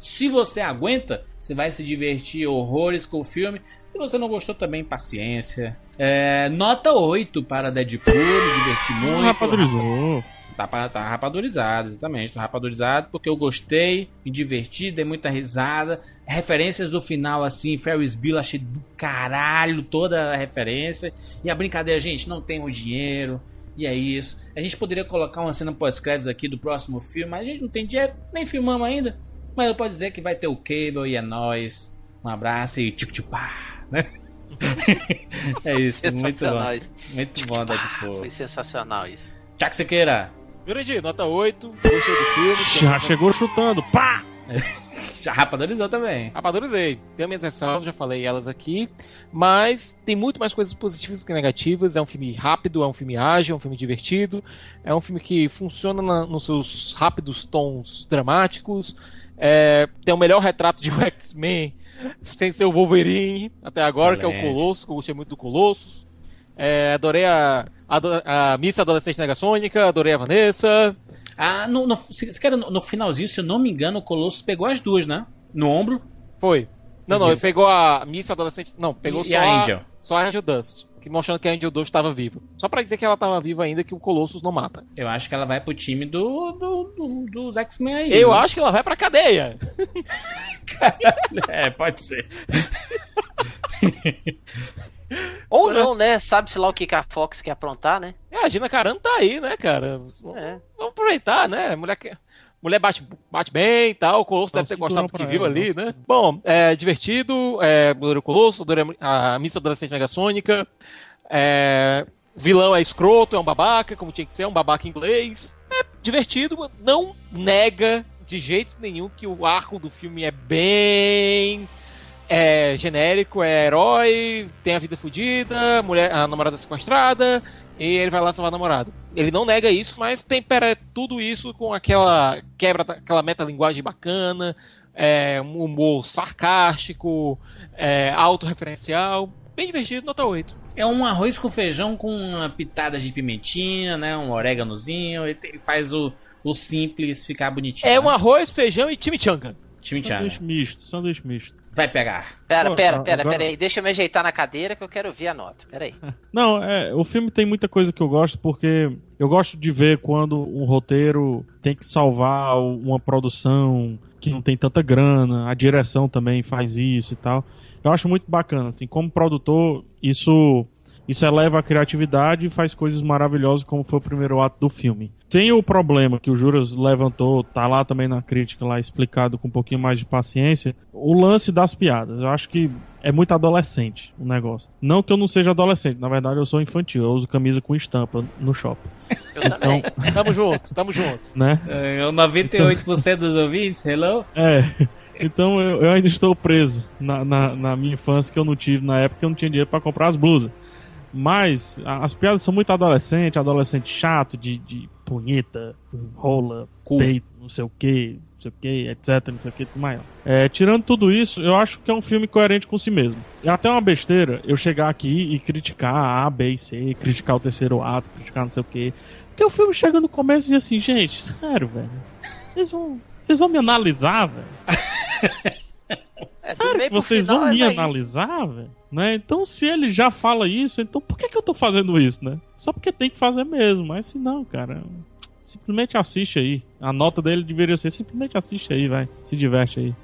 Se você aguenta, você vai se divertir horrores com o filme. Se você não gostou também, paciência. É, nota 8 para Deadpool, me diverti muito. Rapadurizou. Tá, tá rapadurizado, exatamente. Tá rapadurizado porque eu gostei, me diverti, dei muita risada. Referências do final, assim, Ferris Bill, achei do caralho toda a referência. E a brincadeira, gente, não temos dinheiro. E é isso. A gente poderia colocar uma cena pós-créditos aqui do próximo filme, mas a gente não tem dinheiro, nem filmamos ainda. Mas eu posso dizer que vai ter o Cable e é nóis. Um abraço e tchic pá, né? <laughs> é isso, muito bom. Sensacional isso. Muito bom, Deadpool. Foi sensacional isso. Tchau, Sequeira. Jurandir, nota 8. Gostei do filme. Já chegou chutando. Pá! <laughs> Já rapadorizou também. Rapadorizei. Tenho minhas ressalvas, já falei elas aqui. Mas tem muito mais coisas positivas que negativas. É um filme rápido, é um filme ágil, é um filme divertido. É um filme que funciona na- nos seus rápidos tons dramáticos. É, tem o melhor retrato de um <laughs> X-Men sem ser o Wolverine até agora, que é o Excelente. Colosso, que eu gostei muito do Colossus. É, adorei a, a, a Miss Adolescente Negaçônica, adorei a Vanessa. Ah, no, no, se, quer, no, no finalzinho, se eu não me engano, o Colossus pegou as duas, né? No ombro. Foi. Não, não, ele pegou a Miss Adolescente. Não, pegou E só a Angel? Só a Angel Dust. Que mostrando que a Angel Dust estava viva. Só pra dizer que ela estava viva ainda, que o Colossus não mata. Eu acho que ela vai pro time do, do, do- dos X-Men aí. Eu né? acho que ela vai pra cadeia. <laughs> É, pode ser. <laughs> Ou não, né? Sabe-se lá o que que a Fox quer aprontar, né? É, a Gina Carano tá aí, né, cara? Vamos, É. vamos aproveitar, né? Mulher, que- mulher bate, bate bem e tal. O Colosso deve ter gostado do que viu ela, ali, né? Bom, é divertido. É, adorei o Colosso, adorei a Miss Adolescente Megassônica. É, vilão é escroto, é um babaca, como tinha que ser, é um babaca inglês. É divertido, não nega de jeito nenhum que o arco do filme é bem é genérico, é herói, tem a vida fodida, mulher, a namorada sequestrada, e ele vai lá salvar a namorada. Ele não nega isso, mas tempera tudo isso com aquela quebra, aquela metalinguagem bacana, é, um humor sarcástico, é, autorreferencial. Bem divertido, nota 8. É um arroz com feijão com uma pitada de pimentinha, né? Um oréganozinho. Ele, ele faz o, o simples ficar bonitinho. É um arroz, feijão e chimichanga. Chimichanga. Sanduíche misto, sanduíche misto. Vai pegar. Pera, Pô, pera, pera, agora- pera aí. Deixa eu me ajeitar na cadeira que eu quero ver a nota. Pera aí. <laughs> Não, é, o filme tem muita coisa que eu gosto porque eu gosto de ver quando um roteiro tem que salvar uma produção que não tem tanta grana, a direção também faz isso e tal. Eu acho muito bacana, assim, como produtor, isso isso eleva a criatividade e faz coisas maravilhosas como foi o primeiro ato do filme. Sem o problema que o Juras levantou, tá lá também na crítica lá explicado com um pouquinho mais de paciência, o lance das piadas. Eu acho que é muito adolescente o negócio. Não que eu não seja adolescente, na verdade eu sou infantil, eu uso camisa com estampa no shopping, Eu também. <laughs> Tamo junto, tamo junto. né? É, o 98% dos ouvintes, hello? É. Então eu, eu ainda estou preso na, na, na minha infância que eu não tive na época que eu não tinha dinheiro para comprar as blusas. Mas a- as piadas são muito adolescente, adolescente chato, de, de punheta, rola, Cu. peito, não sei o que, não sei o que, etc, não sei o que, tudo mais. É, tirando tudo isso, eu acho que é um filme coerente com si mesmo. É até uma besteira eu chegar aqui e criticar a B e C, criticar o terceiro ato, criticar não sei o que. Porque o filme chega no começo e diz assim, gente, sério, velho. Vocês vão, vocês vão me analisar, velho. <laughs> É, Sério vocês final vão é me mais- analisar, velho? Né? Então, se ele já fala isso, então por que, que eu tô fazendo isso, né? Só porque tem que fazer mesmo. Mas se não, cara, simplesmente assiste aí. A nota dele deveria ser simplesmente assiste aí, vai. Se diverte aí.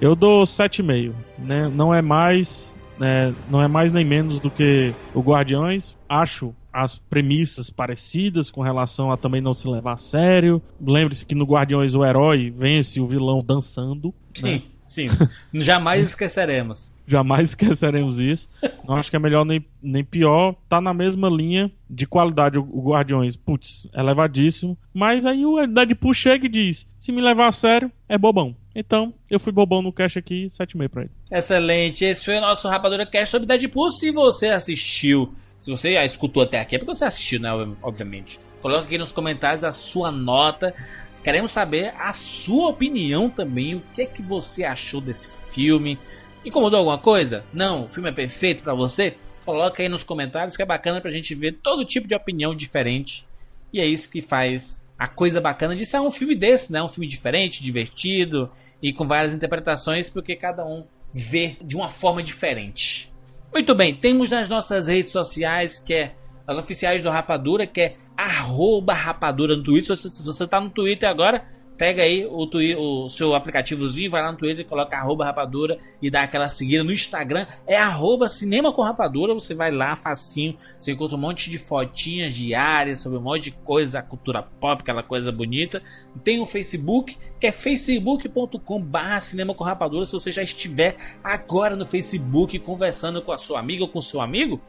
Eu dou 7,5, né? Não é mais, né? não é mais nem menos do que o Guardiões. Acho as premissas parecidas com relação a também não se levar a sério. Lembre-se que no Guardiões o herói vence o vilão dançando. né? Sim. Jamais esqueceremos. Jamais esqueceremos isso. Não acho que é melhor nem, nem pior. Tá na mesma linha de qualidade o, o Guardiões. Putz, é levadíssimo. Mas aí o Deadpool chega e diz: se me levar a sério, é bobão. Então, eu fui bobão no cash aqui, 7,5 pra ele. Excelente, esse foi o nosso Rapadura Cast sobre Deadpool. Se você assistiu, se você já escutou até aqui, é porque você assistiu, né? Obviamente. Coloca aqui nos comentários a sua nota. Queremos saber a sua opinião também. O que é que você achou desse filme? Incomodou alguma coisa? Não? O filme é perfeito pra você? Coloca aí nos comentários que é bacana pra gente ver todo tipo de opinião diferente. E é isso que faz a coisa bacana de ser um filme desse, né? Um filme diferente, divertido e com várias interpretações, porque cada um vê de uma forma diferente. Muito bem, temos nas nossas redes sociais, que é as oficiais do Rapadura, que é arroba rapadura no Twitter. Se você, se você tá no Twitter agora, pega aí o, twi- o seu aplicativozinho, vai lá no Twitter, coloca arroba rapadura e dá aquela seguida. No Instagram é arroba cinema com rapadura. Você vai lá, facinho, você encontra um monte de fotinhas diárias sobre um monte de coisa, cultura pop, aquela coisa bonita. Tem o Facebook, que é facebook.com barra cinema com rapadura. Se você já estiver agora no Facebook conversando com a sua amiga ou com seu amigo,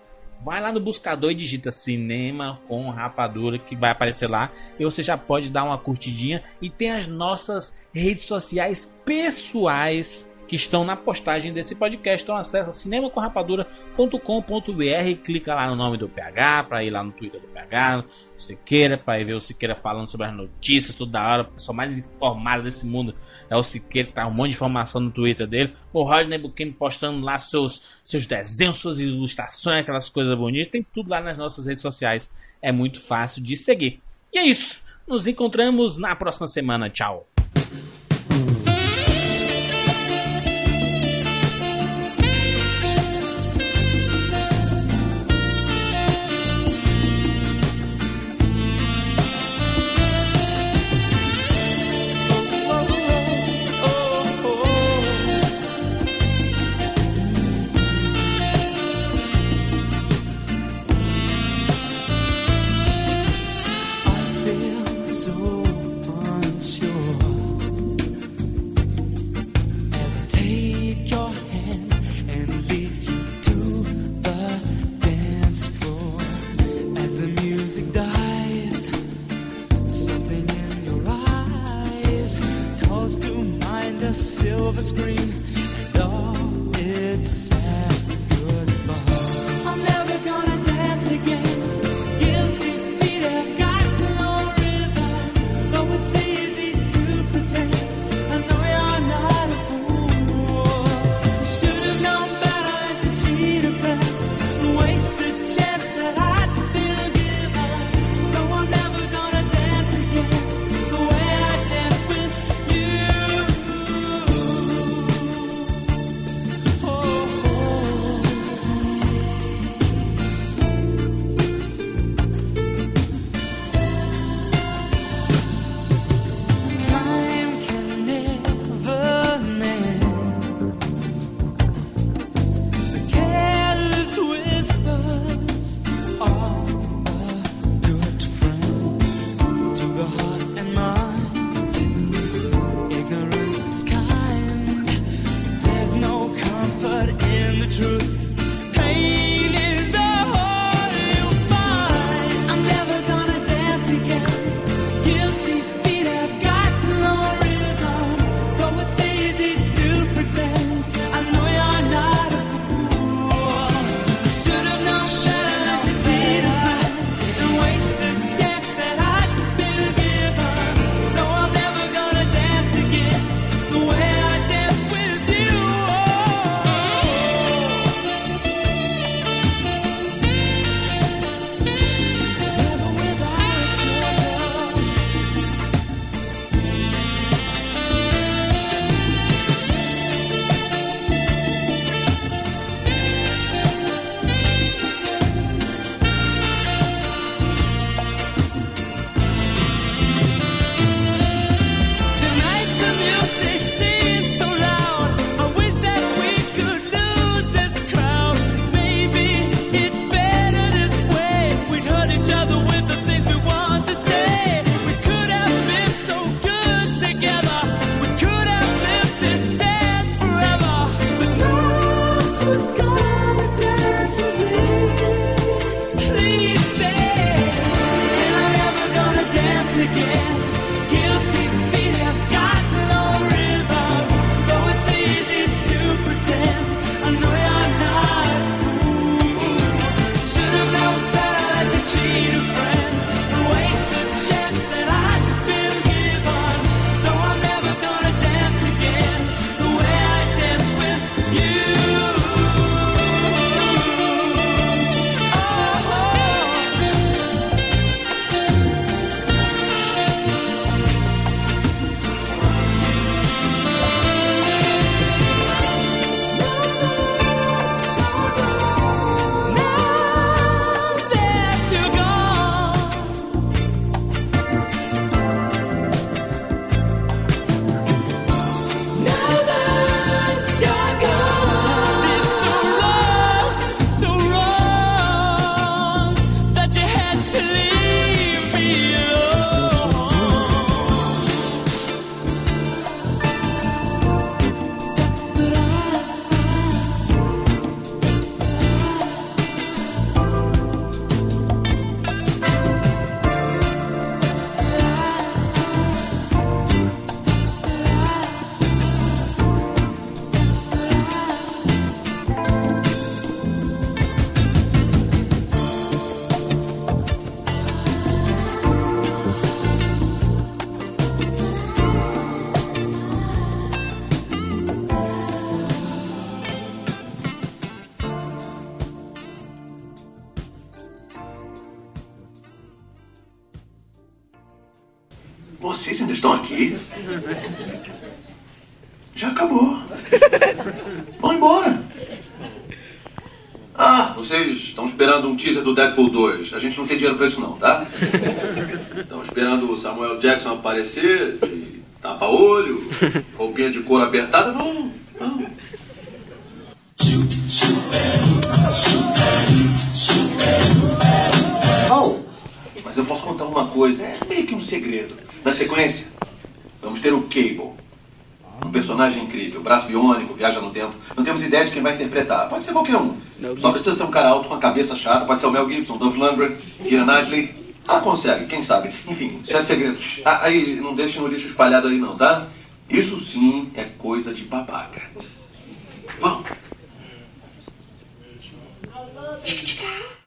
Vai lá no buscador e digita cinema com rapadura que vai aparecer lá e você já pode dar uma curtidinha e tem as nossas redes sociais pessoais que estão na postagem desse podcast. Então acessa cinemacomrapadura.com.br, clica lá no nome do PH para ir lá no Twitter do PH, Siqueira, para ver o Siqueira falando sobre as notícias toda hora. A pessoa mais informada desse mundo é o Siqueira, que tá um monte de informação no Twitter dele. O Rodney Buchanan postando lá seus, seus desenhos, suas ilustrações, aquelas coisas bonitas. Tem tudo lá nas nossas redes sociais. É muito fácil de seguir. E é isso. Nos encontramos na próxima semana. Tchau. Teaser do Deadpool 2. A gente não tem dinheiro pra isso não, tá? Estão esperando o Samuel Jackson aparecer, de tapa-olho, roupinha de couro apertada. Vão, vão. Oh, mas eu posso contar uma coisa, é meio que um segredo. Na sequência, vamos ter o Cable. Um personagem incrível, braço biônico, viaja no tempo. Não temos ideia de quem vai interpretar. Pode ser qualquer um. Só precisa ser um cara alto cabeça chata. Pode ser o Mel Gibson, Dolph Lundgren, Keira Knightley. Ela consegue, quem sabe. Enfim, isso é segredo. Ah, Aí, não deixe no lixo espalhado aí não, tá? Isso sim é coisa de babaca.